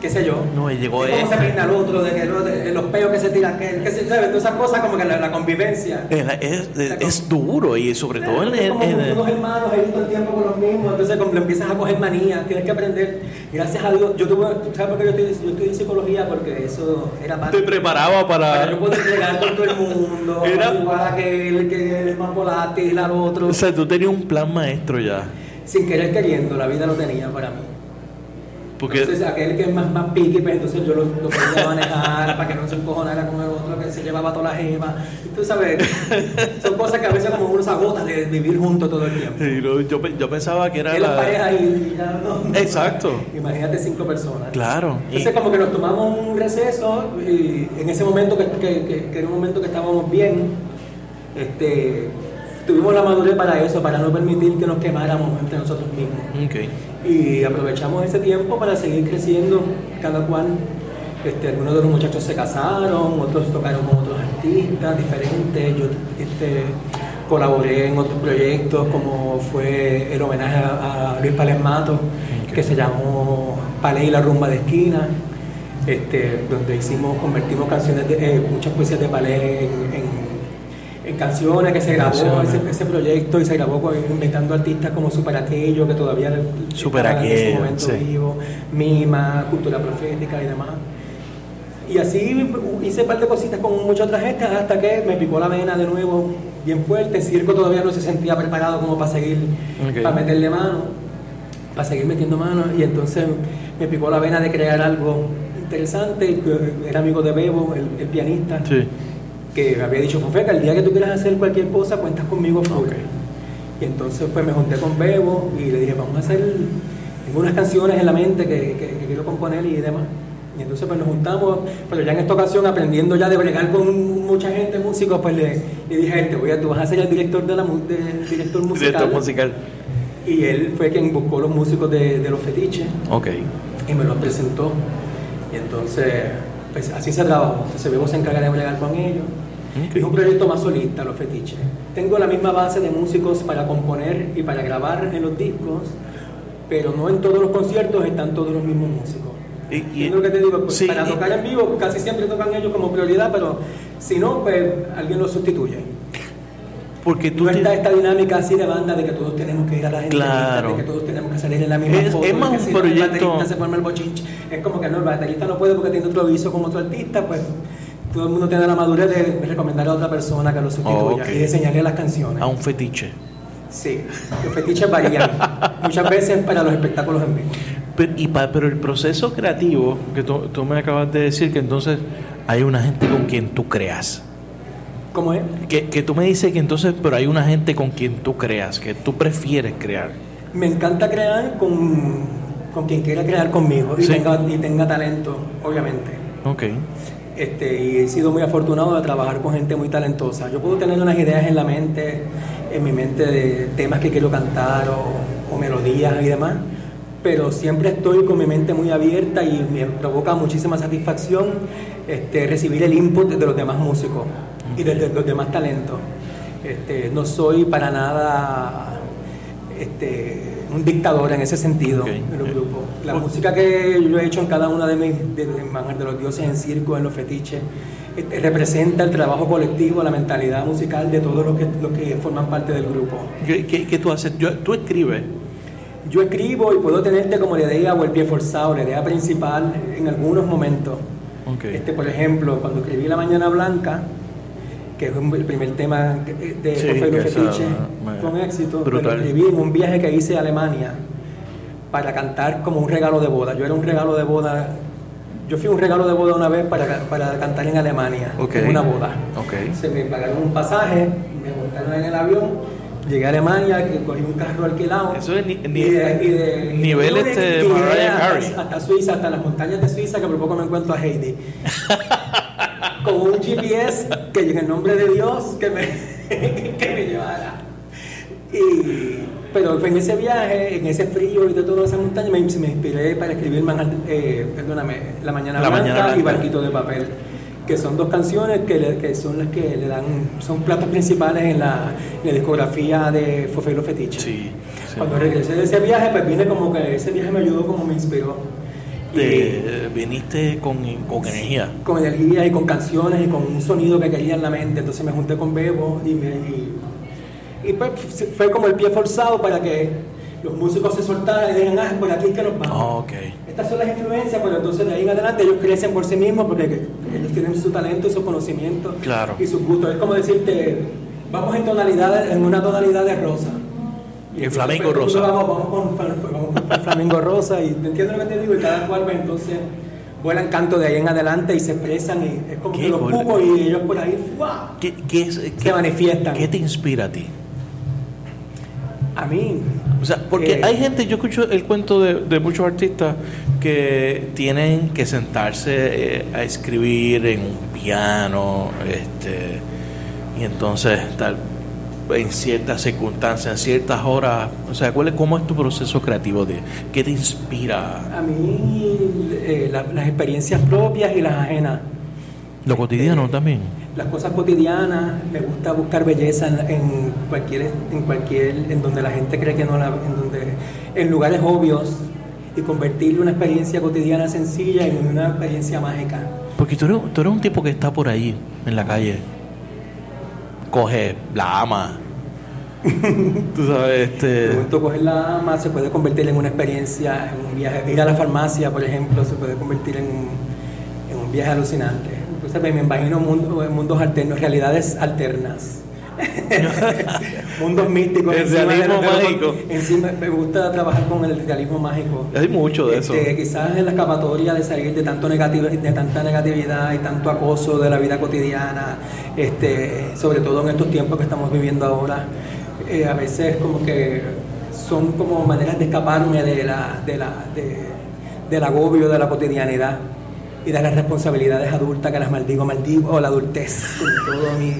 qué sé yo. No, y llegó de cómo se este. el otro, de, que de los peos que se tira aquel, todas esas cosas como que la, la convivencia. Es, es- es duro y sobre todo en, como unos hermanos ahí todo el tiempo con los mismos, entonces como le empiezas a coger manía, tienes que aprender. Gracias a Dios, yo tuve, ¿sabes por qué yo estoy, yo estoy en psicología? Porque eso era parte te preparaba para... para yo poder llegar con todo el mundo, Era- igual a aquel que es más volátil, al otro. O sea, tú tenías un plan maestro ya. Sin querer queriendo, la vida lo tenía para mí. Porque Entonces aquel que es más, más piqui, pues entonces yo lo, lo podía manejar para que no se encojonara con el otro que se llevaba toda la. Y Tú sabes, son cosas que a veces como uno se agota de vivir juntos todo el tiempo. yo, yo pensaba que era la... parejas y ya no. Exacto. Imagínate cinco personas. Claro. Y- Entonces como que nos tomamos un receso y en ese momento que, que, que- que era un momento que estábamos bien, este, tuvimos la madurez para eso, para no permitir que nos quemáramos entre nosotros mismos. Ok. Y aprovechamos ese tiempo para seguir creciendo cada cual. Este, algunos de los muchachos se casaron, otros tocaron con otros artistas diferentes. Yo este, colaboré en otros proyectos como fue el homenaje a, a Luis Palesmato, que se llamó Palé y la rumba de esquina, este, donde hicimos, convertimos canciones de, eh, muchas poesías de Palé en, en- en canciones que se grabó ese, ese proyecto y se grabó con, inventando artistas como Super Aquello, que todavía Super estaban en ese Aquello, momento sí. vivo, Mima, Cultura Profética y demás. Y así hice un par de cositas con mucha otra gente hasta que me picó la vena de nuevo bien fuerte. El circo todavía no se sentía preparado como para seguir, Ok. para meterle mano, para seguir metiendo mano. Y entonces me picó la vena de crear algo interesante. Era amigo de Bebo, el, el pianista Sí. Que me había dicho Fofeca, el día que tú quieras hacer cualquier cosa, cuentas conmigo full. Ok. Y entonces pues me junté con Bebo y le dije, vamos a hacer tengo unas canciones en la mente que, que- que quiero componer y demás. Y entonces pues nos juntamos, pero ya en esta ocasión aprendiendo ya de bregar con mucha gente, músicos, pues le, le dije a él, te voy a, tú vas a ser el director de la de- director musical. Director musical. Y él fue quien buscó los músicos de, de los fetiches Ok. y me los presentó. Y entonces, pues así se trabajó. Entonces Bebo se encarga de bregar con ellos. Ok. Es un proyecto más solista, Los Fetiches. Tengo la misma base de músicos para componer y para grabar en los discos, pero no en todos los conciertos están todos los mismos músicos. Y- y- ¿Entiendes lo que te digo? Pues, sí, para tocar en vivo casi siempre tocan ellos como prioridad, pero si no, pues alguien los sustituye. Porque tú No te- está esta dinámica así de banda de que todos tenemos que ir a las Claro. de que todos tenemos que salir en la misma Es- foto. es de más un si el proyecto- baterista se forma el bochinche. Es como que no, el baterista no puede porque tiene otro aviso con otro artista, pues todo el mundo tiene la madurez de recomendar a otra persona que lo sustituya y de enseñarle las canciones. a un fetiche. Sí, los fetiches varían. Muchas veces para los espectáculos en vivo. Pero, y pa- pero el proceso creativo, que tú, tú me acabas de decir, que entonces hay una gente con quien tú creas. ¿Cómo es? Que, que tú me dices que entonces, pero hay una gente con quien tú creas, que tú prefieres crear. Me encanta crear con, con quien quiera crear conmigo y, Sí. tenga, y tenga talento, obviamente. Ok. Este, y he sido muy afortunado de trabajar con gente muy talentosa. Yo puedo tener unas ideas en la mente, en mi mente de temas que quiero cantar o, o melodías y demás, pero siempre estoy con mi mente muy abierta y me provoca muchísima satisfacción este, recibir el input de los demás músicos y de, de los demás talentos. Este, no soy para nada este, un dictador en ese sentido Ok. en los grupos. La Pues- música que yo he hecho en cada una de mis de, de de los dioses en circo, en los fetiches, este, representa el trabajo colectivo, la mentalidad musical de todos los que, los que forman parte del grupo. ¿Qué, qué- qué tú haces? Yo- tú escribes. Yo escribo y puedo tenerte como la idea o el pie forzado, la idea principal en algunos momentos. Este, por ejemplo, cuando escribí La Mañana Blanca, que es el primer tema de de Sí, y me- fue un éxito. brutal. Escribí en un viaje que hice a Alemania para cantar como un regalo de boda. Yo era un regalo de boda. Yo fui un regalo de boda una vez para, para cantar en Alemania, Ok. en una boda. Ok. Se me pagaron un pasaje, me montaron en el avión, llegué a Alemania, que cogí un carro alquilado. Eso es ni- y ni- de- y de- nivel y de- este y de- Mariah hasta- Carey. Hasta Suiza, hasta las montañas de Suiza, que por poco me encuentro a Heidi. Con un GPS que en el nombre de Dios que me, que me llevara. Y, Pero en ese viaje, en ese frío y de toda esa montaña, me, me inspiré para escribir eh, perdóname, La Mañana, La Blanca, Mañana y Barquito de Papel, que son dos canciones que, le- que son las que le dan, son platos principales en la, en la discografía de Fofelo Fetiche. Sí. sí. Cuando regresé de ese viaje, pues vine como que ese viaje me ayudó, como me inspiró. Y- Te- viniste con, con energía. con energía y con canciones y con un sonido que quería en la mente. Entonces me junté con Bebo y, me, y, y pues fue como el pie forzado para que los músicos se soltaran y dijeran, ah, por aquí es que nos vamos. Ok. Estas son las influencias, pero entonces de ahí en adelante ellos crecen por sí mismos porque ellos tienen su talento y su conocimiento Claro. y sus gustos. Es como decirte, vamos en tonalidad, en una tonalidad de rosa. Entonces, flamenco rosa. Vamos, vamos con, vamos con flamenco rosa y te entiendo lo que te digo y cada cual pues, entonces vuelan canto de ahí en adelante y se expresan y es como que los cucos y ellos por ahí ¡fua! ¿Qué, qué es, qué- manifiestan. ¿Qué te inspira a ti? a mí O sea, porque Eh, hay gente, yo escucho el cuento de, de muchos artistas que tienen que sentarse eh, a escribir en un piano, este, y entonces tal en ciertas circunstancias, en ciertas horas, o sea, ¿cuál es, ¿cómo es tu proceso creativo? De, ¿Qué te inspira? a mí eh, la- las experiencias propias y las ajenas Lo cotidiano también. las cosas cotidianas, me gusta buscar belleza en, en cualquier, en cualquier, en donde la gente cree que no la, en donde, en lugares obvios y convertirle una experiencia cotidiana sencilla en una experiencia mágica. Porque tú eres, tú eres un tipo que está por ahí, en la calle. Coge, la ama. tú sabes, este. momento coger la ama se puede convertir en una experiencia, en un viaje, ir a la farmacia, por ejemplo, se puede convertir en un, en un viaje alucinante. Entonces me, me imagino mundo- mundos alternos, realidades alternas. mundos místicos. El realismo mágico. Encima, me gusta trabajar con el realismo mágico. Hay mucho de eso. Este, quizás en la escapatoria de salir de tanto negativo, de tanta negatividad y tanto acoso de la vida cotidiana, este, sobre todo en estos tiempos que estamos viviendo ahora, eh, a veces como que son como maneras de escaparme de la, de la, de- del agobio de la cotidianidad y de las responsabilidades adultas que las maldigo, maldigo la adultez con todo mi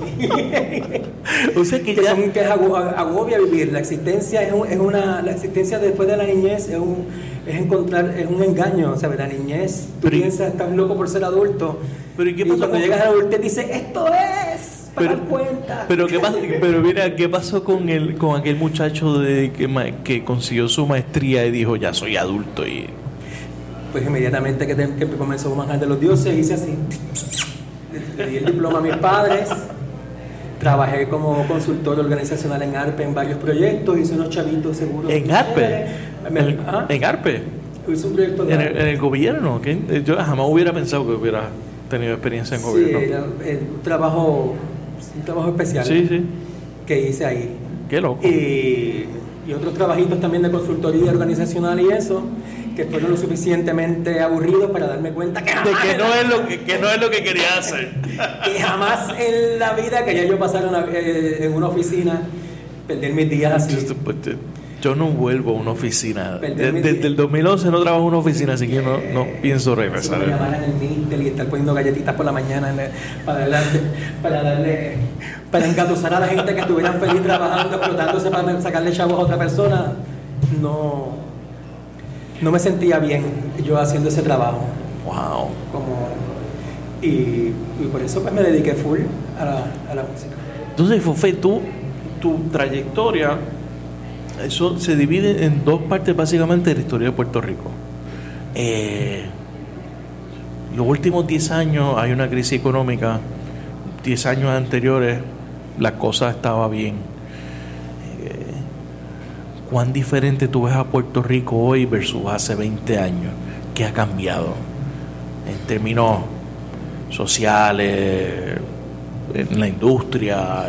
O sea que que, ya. son, que es ago- agobia vivir. La existencia es, un- es una, la existencia después de la niñez es un, es encontrar, es un engaño, ¿sabes? La niñez, tú Pero piensas, estás loco por ser adulto. Pero ¿y qué y pasa cuando con- llegas a la adultez dices, esto es, pagar Pero, cuenta. pero qué pasa, pero mira, ¿qué pasó con el, con aquel muchacho de que, que consiguió su maestría y dijo ya soy adulto y Pues inmediatamente que, te- que comenzó a manejar de los dioses, hice así. Le di el diploma a mis padres. Trabajé como consultor organizacional en ARPE en varios proyectos, hice unos chavitos seguros. en Arpe, en, ¿ah? en Arpe, Hice un proyecto de en el, en el gobierno, yo jamás hubiera pensado que hubiera tenido experiencia en Sí, gobierno. era, eh, un trabajo, un trabajo especial Sí, sí, que hice ahí. qué loco. Y, y otros trabajitos también de consultoría organizacional y eso, que fueron lo suficientemente aburridos para darme cuenta que, De que no es lo que, que no es lo que quería hacer. que jamás en la vida quería yo pasar una- eh, en una oficina, perder mis días así. Yo, no vuelvo a una oficina. Desde, tiempo. el 2011 no trabajo en una oficina, así que no, no pienso regresar. me llamaran el y estar poniendo galletitas por la mañana el- para darle, para darle, para engatusar a la gente que estuviera feliz trabajando, explotándose para sacarle chavos a otra persona. No, no me sentía bien yo haciendo ese trabajo. Wow. Como, y, y por eso pues me dediqué full a la, a la música. Entonces, Fofé, tú, tu trayectoria, eso se divide en dos partes básicamente de la historia de Puerto Rico. Eh, los últimos 10 años hay una crisis económica, 10 años anteriores la cosa estaba bien. ¿Cuán diferente tú ves a Puerto Rico hoy versus hace 20 años? ¿Qué ha cambiado en términos sociales, en la industria,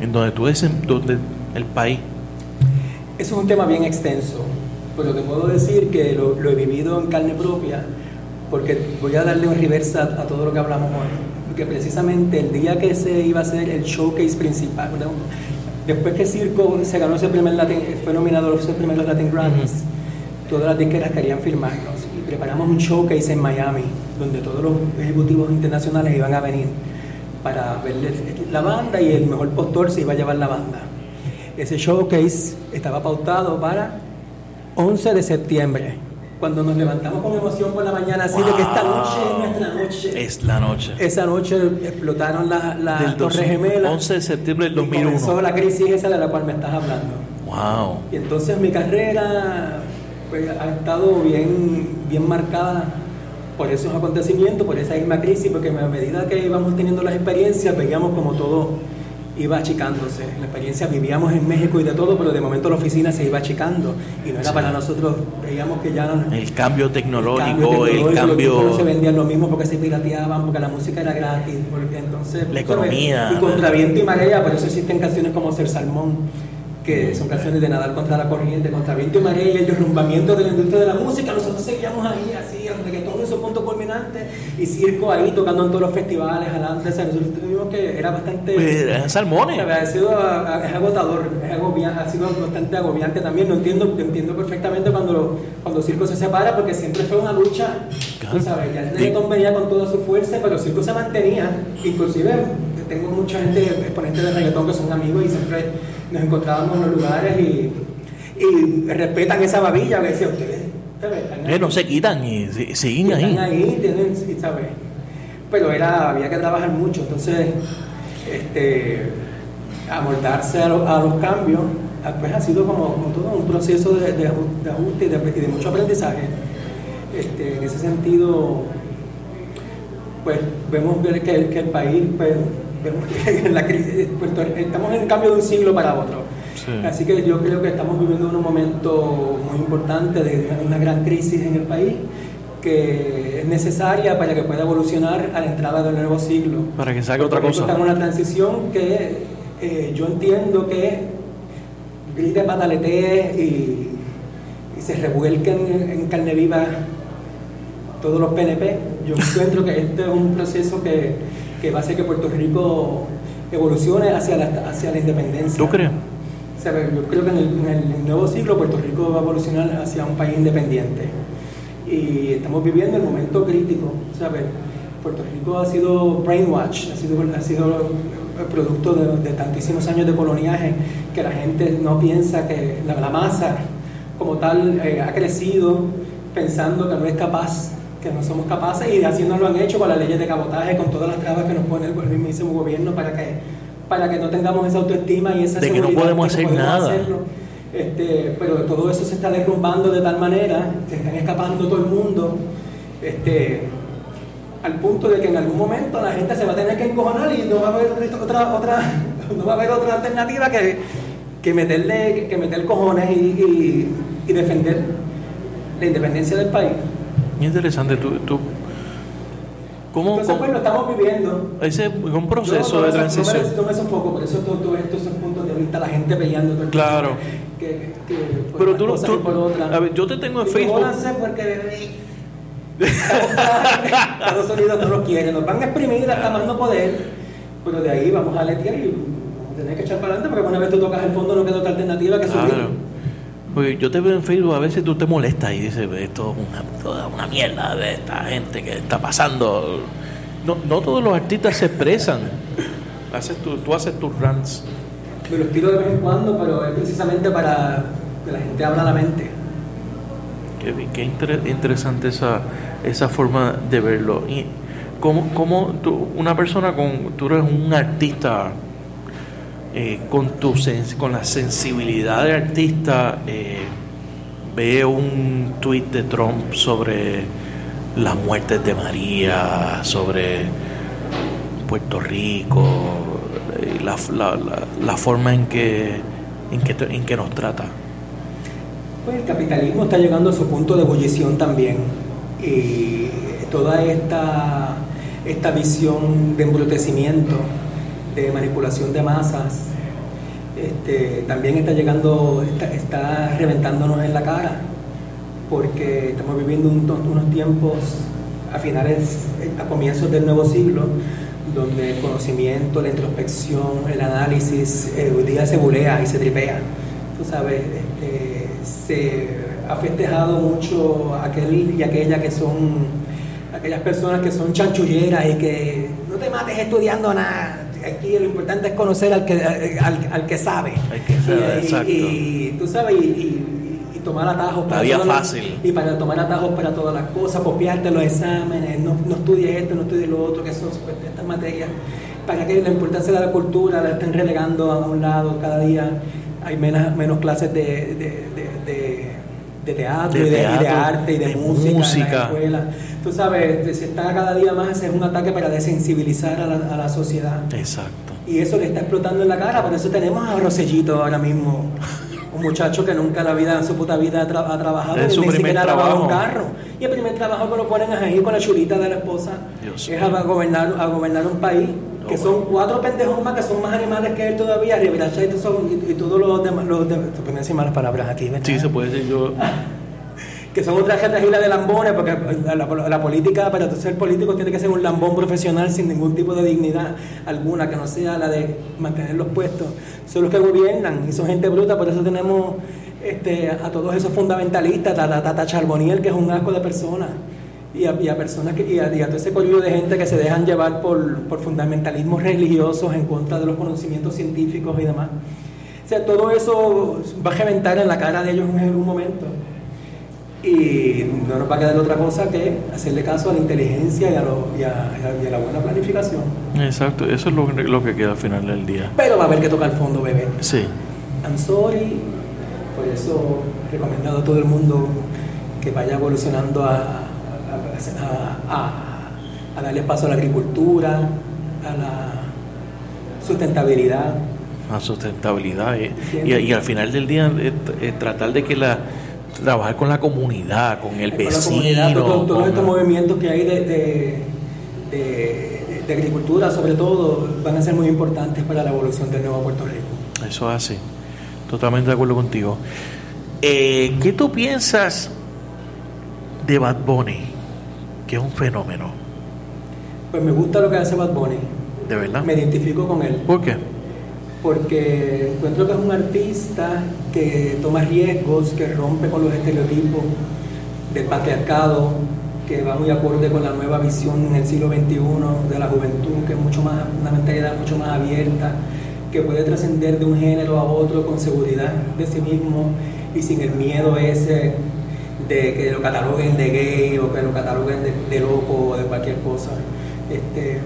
en, donde tú ves, en- donde el país? Eso es un tema bien extenso, pero te puedo decir que lo, he vivido en carne propia, porque voy a darle un reversa a, todo lo que hablamos hoy. Porque precisamente el día que se iba a hacer el showcase principal. Después que Circo se ganó ese primer Latin, fue nominado a los primeros Latin Grammys, todas las disqueras querían firmarnos y preparamos un showcase en Miami, donde todos los ejecutivos internacionales iban a venir para ver la banda y el mejor postor se iba a llevar la banda. Ese showcase estaba pautado para 11 de septiembre. Cuando nos levantamos con emoción por la mañana, así de que esta noche es nuestra noche. Es la noche. Esa noche explotaron las la Torres Gemelas. 11 de septiembre del y 2001. comenzó la crisis esa de la cual me estás hablando. Wow. Y entonces mi carrera pues, ha estado bien, bien marcada por esos acontecimientos, por esa misma crisis, porque a medida que íbamos teniendo las experiencias, veíamos como todo iba achicándose. La experiencia vivíamos en México y de todo, pero de momento la oficina se iba achicando y no era Sí. para nosotros, veíamos que ya no, El cambio tecnológico, tecnológico, el los cambio... discos no se vendían lo mismo porque se pirateaban, porque la música era gratis, porque entonces... La economía. Y contra viento y marea, por eso existen canciones como Ser Salmón, que son canciones de nadar contra la corriente, contra viento y marea y el derrumbamiento de la industria de la música. Nosotros seguíamos ahí, así, el en su punto culminante y circo ahí tocando en todos los festivales, adelante. O sea, nosotros tuvimos que era bastante... Pues, salmones. Ha sido a- es agotador, es agobiante, ha sido bastante agobiante también. No entiendo, entiendo perfectamente cuando, cuando Circo se separa, porque siempre fue una lucha. Claro. Sabes, ya el reggaetón venía con toda su fuerza, pero Circo se mantenía. Inclusive tengo mucha gente, exponentes de reggaetón que son amigos y siempre nos encontrábamos en los lugares y, y respetan esa babilla que decía ustedes. No ahí". se quitan y si- siguen Están ahí. tienen, ¿sabes? Pero era, había que trabajar mucho, entonces, este, amoldarse a, lo- a los cambios, pues ha sido como, como todo un proceso de, de aju- de ajuste y de, mucho aprendizaje. Este, en ese sentido, pues vemos ver que, que el país, pues, vemos que en la crisis, Puerto- estamos en cambio de un siglo para otro. Sí. Así que yo creo que estamos viviendo un momento muy importante de una, gran crisis en el país que es necesaria para que pueda evolucionar a la entrada del nuevo siglo. Para que salga otra cosa. Está en una transición que eh, yo entiendo que grite, pataletee y, y se revuelquen en, en carne viva todos los PNP. Yo encuentro que este es un proceso que, que va a hacer que Puerto Rico evolucione hacia la, hacia la independencia. ¿Tú crees? O sea, yo creo que en el, en el nuevo siglo Puerto Rico va a evolucionar hacia un país independiente. Y estamos viviendo el momento crítico. ¿sabes? Puerto Rico ha sido brainwash, ha sido, ha sido el producto de, de tantísimos años de coloniaje que la gente no piensa que la, la masa como tal eh, ha crecido pensando que no es capaz, que no somos capaces y así nos lo han hecho con las leyes de cabotaje, con todas las trabas que nos pone el, el mismísimo gobierno para que para que no tengamos esa autoestima y esa De que no podemos que hacer podemos nada. hacerlo. Este, pero todo eso se está derrumbando de tal manera, se están escapando todo el mundo, este, al punto de que en algún momento la gente se va a tener que encojonar y no va a haber otra, otra, no va a haber otra alternativa que, que meterle, que meter cojones y, y- y defender la independencia del país. Muy interesante. Tú, tú, ¿cómo, Entonces, pues lo estamos viviendo. ese es un proceso no de transición? No me, no sofoco, por eso todo, todo esto, esos puntos de vista, la gente peleando. todo Claro. tiempo, Que, que, por Pero tú, no- tú- por otras. a ver, yo te tengo en Y Facebook. jódanse porque Estados Unidos no lo quiere, nos van a exprimir hasta más no poder, pero de ahí vamos a letear y vamos a tener que echar para adelante porque una vez tú tocas el fondo no queda otra alternativa que subir. Claro. Porque yo te veo en Facebook, a veces tú te molestas y dices, esto es una, toda una mierda de esta gente que está pasando. No, no todos los artistas se expresan. Haces tu, tú haces tus rants. Me los tiro de vez en cuando, pero es precisamente para que la gente abra la mente. Qué, qué inter- interesante esa, esa forma de verlo. Y cómo, cómo tú, una persona con, tú eres un artista eh, con tu con la sensibilidad de artista, eh, ve un tuit de Trump sobre las muertes de María, sobre Puerto Rico, eh, la, la, la, la forma en que, en que, en que nos trata. Pues el capitalismo está llegando a su punto de ebullición también. Y toda esta, esta visión de embrutecimiento, de manipulación de masas, este, también está llegando, está, está reventándonos en la cara, porque estamos viviendo un- unos tiempos a finales, a comienzos del nuevo siglo, donde el conocimiento, la introspección, el análisis, eh, hoy día se bulea y se tripea. Tú sabes, este, se ha festejado mucho aquel y aquella que son aquellas personas que son chanchulleras y que no te mates estudiando nada, aquí lo importante es conocer al que, al, que sabe. que sabe, y, exacto. Y, tú sabes, y, tomar atajos para todas fácil. y para tomar atajos para todas las cosas, copiarte los exámenes, no, no estudies esto, no estudies lo otro, que son pues, estas materias, para que la importancia de la cultura la estén relegando a un lado cada día, hay menos, menos clases de, de, teatro, y, de, arte y de, música, en la escuela. Tú sabes, se está cada día más, es un ataque para desensibilizar a la, a la sociedad. Exacto. Y eso le está explotando en la cara, por eso tenemos a Rosellito ahora mismo un muchacho que nunca en la vida, en su puta vida ha, trabajado, es ni siquiera ha un carro. Y el primer trabajo que lo ponen ahí con la chulita de la esposa es a gobernar, a gobernar un país que son cuatro pendejos más que son más animales que él todavía, y, y, todos los demás, los demás, decir malas palabras aquí, ¿verdad? Sí, se puede decir yo que son otras islas de lambones, porque la, política, para ser político, tiene que ser un lambón profesional sin ningún tipo de dignidad alguna, que no sea la de mantener los puestos. Son los que gobiernan y son gente bruta, por eso tenemos este, a todos esos fundamentalistas, Tata Charboniel, que es un asco de personas, y a, personas que, y a, todo ese colillo de gente que se dejan llevar por, por fundamentalismos religiosos en contra de los conocimientos científicos y demás. O sea, todo eso va a reventar en la cara de ellos en algún momento y no nos va a quedar otra cosa que hacerle caso a la inteligencia y a, la buena planificación. Exacto, eso es lo, que queda al final del día. Pero va a haber que tocar fondo, bebé. Sí. I'm sorry, por eso recomendado a todo el mundo que vaya evolucionando a, a darle paso a la agricultura, a la sustentabilidad. A sustentabilidad. Eh. Y, y, al final del día, eh, eh, tratar de que la trabajar con la comunidad, con el vecino. Con todos estos movimientos que hay de, de, agricultura, sobre todo, van a ser muy importantes para la evolución del nuevo Puerto Rico. Eso es así. Totalmente de acuerdo contigo. Eh, ¿Qué tú piensas de Bad Bunny? Que es un fenómeno. Pues me gusta lo que hace Bad Bunny. ¿De verdad? Me identifico con él. ¿Por qué? porque encuentro que es un artista que toma riesgos, que rompe con los estereotipos del patriarcado, que va muy acorde con la nueva visión en el siglo XXI de la juventud, que es mucho más, una mentalidad mucho más abierta, que puede trascender de un género a otro con seguridad de sí mismo y sin el miedo ese de que lo cataloguen de gay o que lo cataloguen de, loco o de cualquier cosa. Este,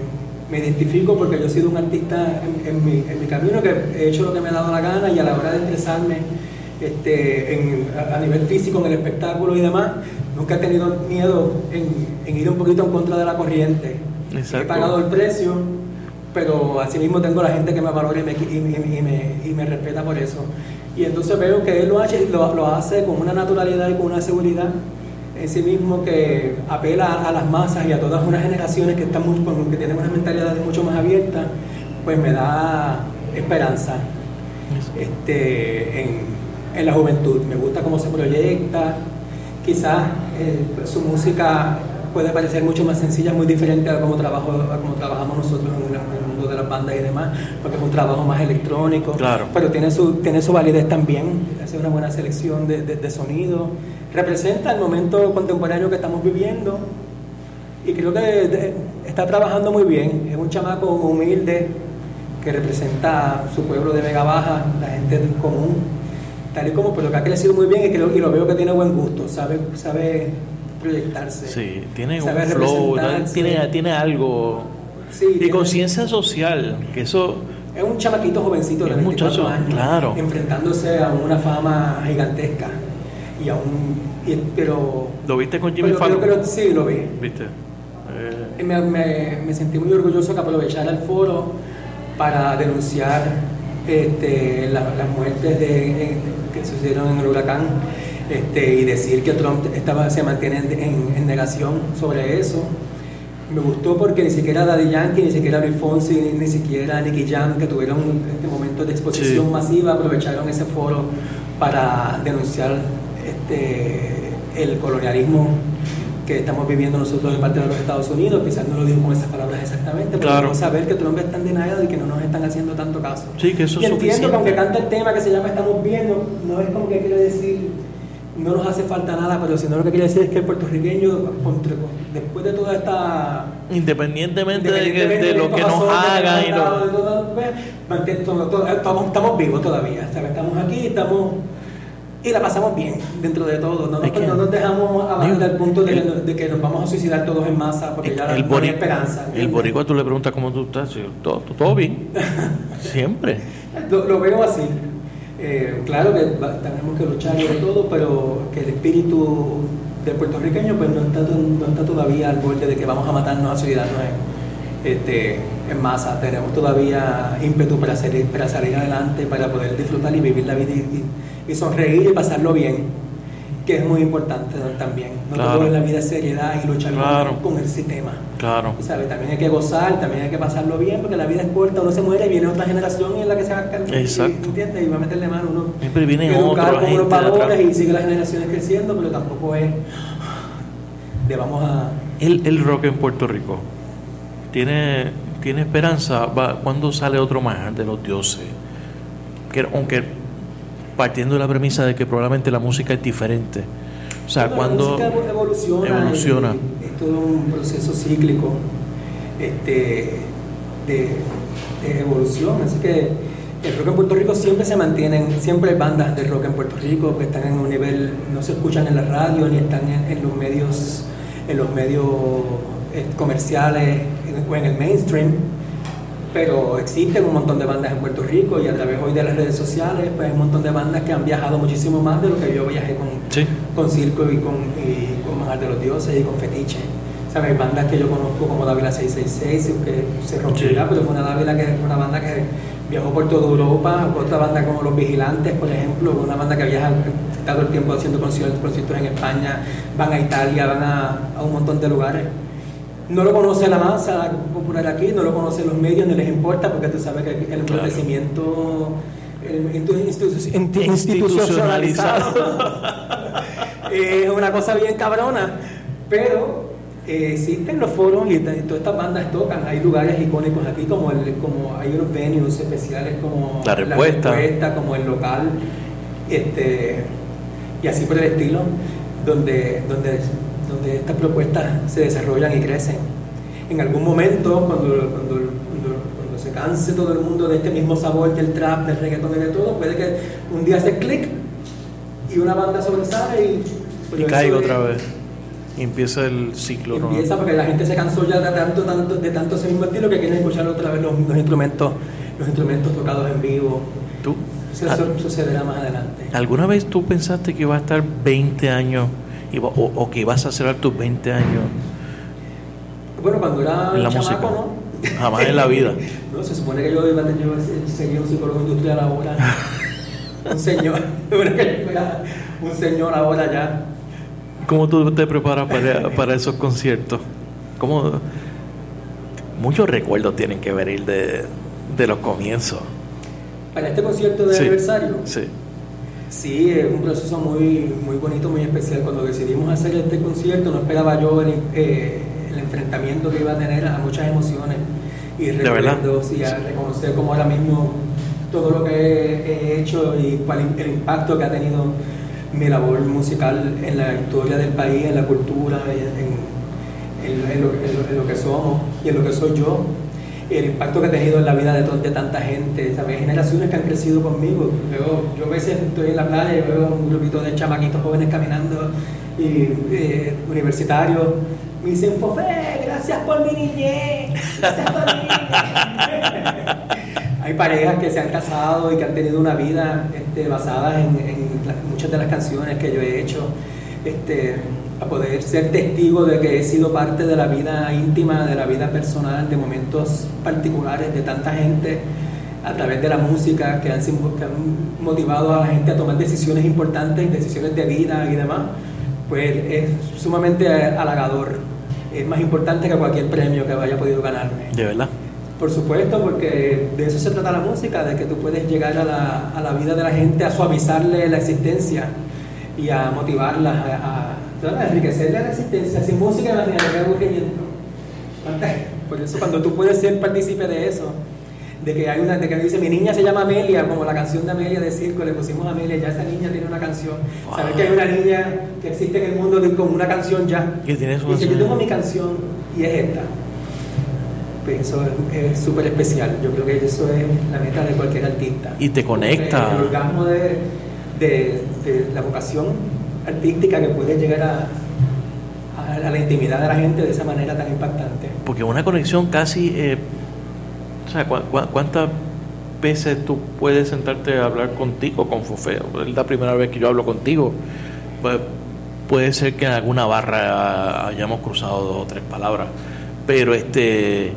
me identifico porque yo he sido un artista en, mi, camino que he hecho lo que me ha dado la gana y a la hora de expresarme este, a, nivel físico en el espectáculo y demás, nunca he tenido miedo en, ir un poquito en contra de la corriente. He pagado el precio, pero asimismo tengo la gente que me valora y me, y, me, respeta por eso. Y entonces veo que él lo hace, lo hace con una naturalidad y con una seguridad en sí mismo que apela a las masas y a todas unas generaciones que, están que tienen una mentalidad mucho más abierta, pues me da esperanza este, en, la juventud. Me gusta cómo se proyecta, quizás eh, su música puede parecer mucho más sencilla, muy diferente a cómo, trabajo, como trabajamos nosotros en, el mundo de las bandas y demás, porque es un trabajo más electrónico, claro. pero tiene su, tiene su validez también, hace una buena selección de, de, de sonido representa el momento contemporáneo que estamos viviendo y creo que está trabajando muy bien. Es un chamaco humilde que representa su pueblo de Vega Baja, la gente común, tal y como, pero que ha crecido muy bien y, creo, y lo veo que tiene buen gusto, sabe, sabe proyectarse. Sí, tiene un flow, tiene, tiene algo. Sí, y conciencia social, que eso... Es un chamaquito jovencito de 24 años, claro. enfrentándose a una fama gigantesca y aún, pero... ¿Lo viste con Jimmy Fallon? sí, lo vi. ¿Viste? Eh... Me, me, me, sentí muy orgulloso que aprovechara el foro para denunciar este, las muertes de, que sucedieron en el huracán este, y decir que Trump estaba, se mantiene en, en, negación sobre eso. Me gustó porque ni siquiera Daddy Yankee, ni siquiera Luis Fonsi, ni, ni siquiera Nicky Jam, que tuvieron este momento de exposición masiva, aprovecharon ese foro para denunciar este, el colonialismo que estamos viviendo nosotros en parte de los Estados Unidos, quizás no lo digo con esas palabras exactamente, pero claro. saber que Trump está en denial y que no nos están haciendo tanto caso. Sí, que eso y entiendo que aunque canta el tema que se llama Estamos viendo, no es como que quiere decir no nos hace falta nada, pero si no lo que quiere decir es que el puertorriqueño, después de toda esta... Independientemente, de, lo que nos hagan y lo... estamos, vivos todavía, ¿sabes? estamos aquí, estamos... Y la pasamos bien dentro de todo, no, nos, dejamos avanzar al punto de, que nos vamos a suicidar todos en masa porque ya el no hay esperanza. El boricua tú le preguntas cómo tú estás, todo, todo bien, siempre. lo veo así. Eh, claro que tenemos que luchar y todo, pero que el espíritu del puertorriqueño pues no está, no está todavía al borde de que vamos a matarnos a ciudadanos en, este, en masa. Tenemos todavía ímpetu para salir, para salir adelante, para poder disfrutar y vivir la vida y sonreír y pasarlo bien que es muy importante también. No todo en la vida es seriedad y luchar con el sistema. Claro. ¿Sabes? También hay que gozar, también hay que pasarlo bien, porque la vida es corta, uno se muere y viene otra generación y es la que se va a cambiar. Exacto. ¿Entiendes? Y va a meterle mano uno. Siempre viene otro como los valores y sigue las generaciones creciendo, pero tampoco es de vamos a... El, el rock en Puerto Rico tiene, tiene esperanza. Va, ¿Cuándo sale otro más de los dioses? Que, aunque partiendo de la premisa de que probablemente la música es diferente. O sea, cuando evoluciona, evoluciona. Es, todo un proceso cíclico este, de, evolución. Así que el rock en Puerto Rico siempre se mantienen, siempre hay bandas de rock en Puerto Rico que están en un nivel, no se escuchan en la radio ni están en, los medios, en los medios eh, comerciales o en el mainstream pero existen un montón de bandas en Puerto Rico y a través hoy de las redes sociales, pues hay un montón de bandas que han viajado muchísimo más de lo que yo viajé con, con Circo y con, y con de los Dioses y con Fetiche. ¿Sabes? Hay bandas que yo conozco como Dávila 666, que se rompió ya, pero fue una Dávila que una banda que viajó por toda Europa, otra banda como Los Vigilantes, por ejemplo, una banda que viaja todo el tiempo haciendo conciertos, conciertos en España, van a Italia, van a, a un montón de lugares no lo conoce la masa popular aquí, no lo conocen los medios, no les importa, porque tú sabes que el enriquecimiento institucionalizado. Es una cosa bien cabrona, pero eh, existen los foros y todas estas bandas tocan, hay lugares icónicos aquí como el, como hay unos venues especiales como la respuesta, como el local, este y así por el estilo, donde, donde donde estas propuestas se desarrollan y crecen. En algún momento, cuando, cuando, se canse todo el mundo de este mismo sabor del trap, del reggaetón y de todo, puede que un día se clic y una banda sobresale y... Y caiga otra vez. Y empieza el ciclo. empieza porque la gente se cansó ya de tanto, tanto, de tanto ese mismo estilo que quieren escuchar otra vez los, instrumentos, los instrumentos tocados en vivo. ¿Tú? Eso ah. sucederá más adelante. ¿Alguna vez tú pensaste que iba a estar 20 años o, que vas a cerrar tus 20 años. Bueno, cuando era en la música. ¿no? Jamás en la vida. no, se supone que yo iba a tener un psicólogo industrial ahora. un señor, un señor ahora ya. ¿Cómo tú te preparas para, para esos conciertos? ¿Cómo? Muchos recuerdos tienen que venir de, de los comienzos. ¿Para este concierto de aniversario? Sí. Sí, es un proceso muy, muy bonito, muy especial. Cuando decidimos hacer este concierto, no esperaba yo el, eh, el enfrentamiento que iba a tener a muchas emociones y recuerdos y a reconocer como ahora mismo todo lo que he, hecho y cuál el impacto que ha tenido mi labor musical en la historia del país, en la cultura, en, en, lo, en lo que somos y en lo que soy yo el impacto que ha tenido en la vida de, tanta gente, ¿sabes? generaciones que han crecido conmigo. Luego, yo a veces estoy en la playa y veo un grupito de chamaquitos jóvenes caminando y eh, universitarios. Me dicen, Fofé, gracias por mi niñez. Gracias por mi niñez. Hay parejas que se han casado y que han tenido una vida este, basada en muchas de las canciones que yo he hecho. Este, a poder ser testigo de que he sido parte de la vida íntima, de la vida personal, de momentos particulares de tanta gente a través de la música que han, motivado a la gente a tomar decisiones importantes, decisiones de vida y demás, pues es sumamente halagador. Es más importante que cualquier premio que haya podido ganarme. De verdad. Por supuesto, porque de eso se trata la música, de que tú puedes llegar a la, a la vida de la gente, a suavizarle la existencia y a motivarla a enriquecer la resistencia sin música, imagínate qué aburrimiento. Por eso, cuando tú puedes ser partícipe de eso, de que hay una, de que dice mi niña se llama Amelia, como la canción de Amelia de circo, le pusimos Amelia, ya esa niña tiene una canción. Saber que hay una niña que existe en el mundo con una canción ya. Que tiene su y dice, yo tengo mi canción y es esta. Pues eso es- es súper especial. Yo creo que eso es la meta de cualquier artista. Y te conecta. El orgasmo de, de- de la vocación artística que puede llegar a, la intimidad de la gente de esa manera tan impactante. Porque una conexión casi... eh, o sea, ¿cu- cu- ¿cuántas veces tú puedes sentarte a hablar contigo con Fofeo? Es la primera vez que yo hablo contigo. Pues, puede ser que en alguna barra hayamos cruzado dos o tres palabras. Pero este...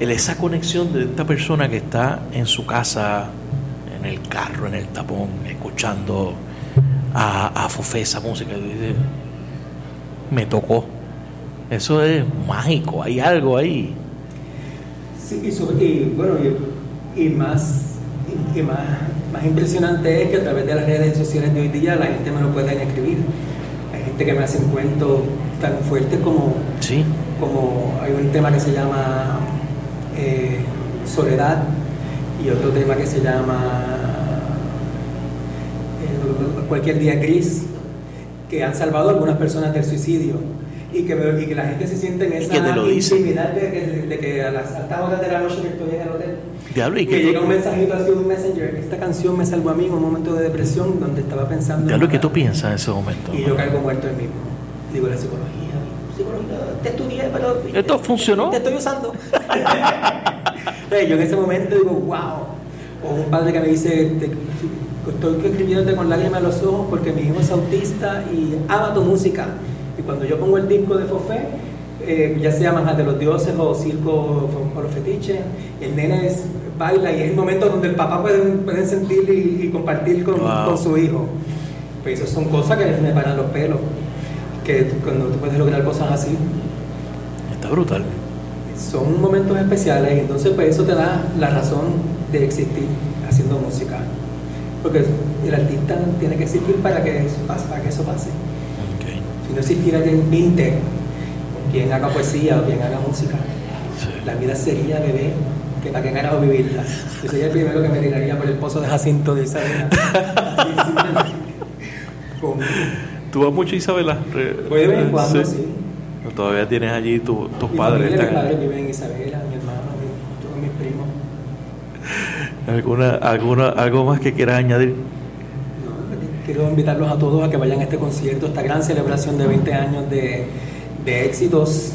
esa conexión de esta persona que está en su casa, en el carro, en el tapón, escuchando a, a Fofé esa música, me tocó. Eso es mágico, hay algo ahí. Sí, y, sobre- y, bueno, y, y más, y, más, más impresionante es que a través de las redes sociales de hoy día la gente me lo puede escribir. Hay gente que me hacen cuentos tan fuertes como, Sí, como hay un tema que se llama eh, Soledad y otro tema que se llama Cualquier día gris, que han salvado a algunas personas del suicidio y que, y que la gente se siente en esa que te intimidad de que, de que a las altas horas de la noche que estoy en el hotel diablo, y me que llega un mensajito así, un messenger. Esta canción me salvó a mí en un momento de depresión donde estaba pensando. diablo, ¿qué tú piensas en ese momento? Y yo caigo muerto en mismo. Digo, la psicología. Psicología, te estudié, pero. ¿Esto funcionó? Te estoy usando. Yo en ese momento digo, wow. O un padre que me dice, te- estoy escribiéndote con lágrimas en los ojos porque mi hijo es autista y ama tu música. Y cuando yo pongo el disco de Fofé, eh, ya sea Manjar de los Dioses o Circo o los Fetiches, el nene es- baila y es el momento donde el papá puede, puede sentir y, y compartir con, Wow. con su hijo. Pues eso son cosas que me paran los pelos. Que tú- cuando tú puedes lograr cosas así, Está brutal. son momentos especiales y entonces pues eso te da la razón de existir haciendo música. Porque el artista tiene que existir para que eso pase, para que eso pase. Si no existiera quien pinte, o quien haga poesía o quien haga música, sí. la vida sería bebé, que para qué carajo vivirla. Yo sería el primero que me tiraría por el pozo de Jacinto de Isabela. Con- ¿Tú vas mucho a Isabela? Re- de vez en cuando, Sí. sí. Todavía tienes allí tu- tus Mi padres. familia, mis padres viven en Isabela, mi hermano, mi- todos mis primos. ¿Alguna, alguna, ¿Algo más que quieras añadir? Quiero invitarlos a todos a que vayan a este concierto, esta gran celebración de 20 años de, de éxitos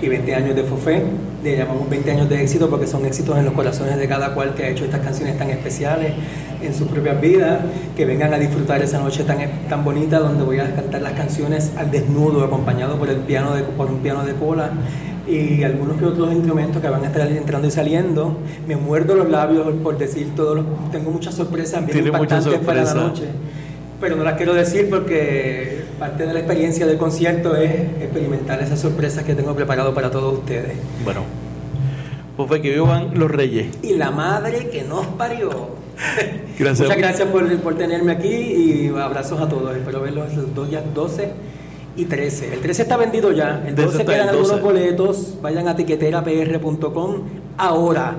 y 20 años de Fofé. Le llamamos 20 años de éxito porque son éxitos en los corazones de cada cual que ha hecho estas canciones tan especiales en sus propias vidas. Que vengan a disfrutar esa noche tan, tan bonita donde voy a cantar las canciones al desnudo, acompañado por, el piano de, por un piano de cola y algunos que otros instrumentos que van a estar entrando y saliendo. Me muerdo los labios por decir todos los... Tengo muchas sorpresas bien Tiene impactantes para la noche. Pero no las quiero decir porque parte de la experiencia del concierto es experimentar esas sorpresas que tengo preparado para todos ustedes. Bueno, pues fue que vivan los reyes. Y la madre que nos parió. Gracias. Muchas gracias por, por tenerme aquí y abrazos a todos. Espero verlos los dos días 12 y 13. El 13 está vendido ya. El De eso 12 está quedan el 12. algunos boletos. Vayan a tiqueterapr.com ahora.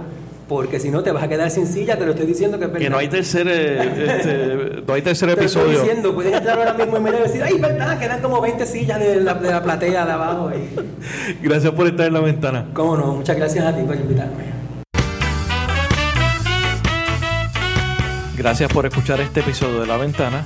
Porque si no te vas a quedar sin silla, te lo estoy diciendo que es verdad. Que no hay tercer, eh, este, no hay tercer Te lo estoy episodio. diciendo, puedes entrar ahora mismo y y decir, ay, verdad, quedan como 20 sillas de la, de la platea de abajo. Y, Gracias por estar en la ventana. Cómo no, muchas gracias a ti por invitarme. Gracias por escuchar este episodio de La Ventana.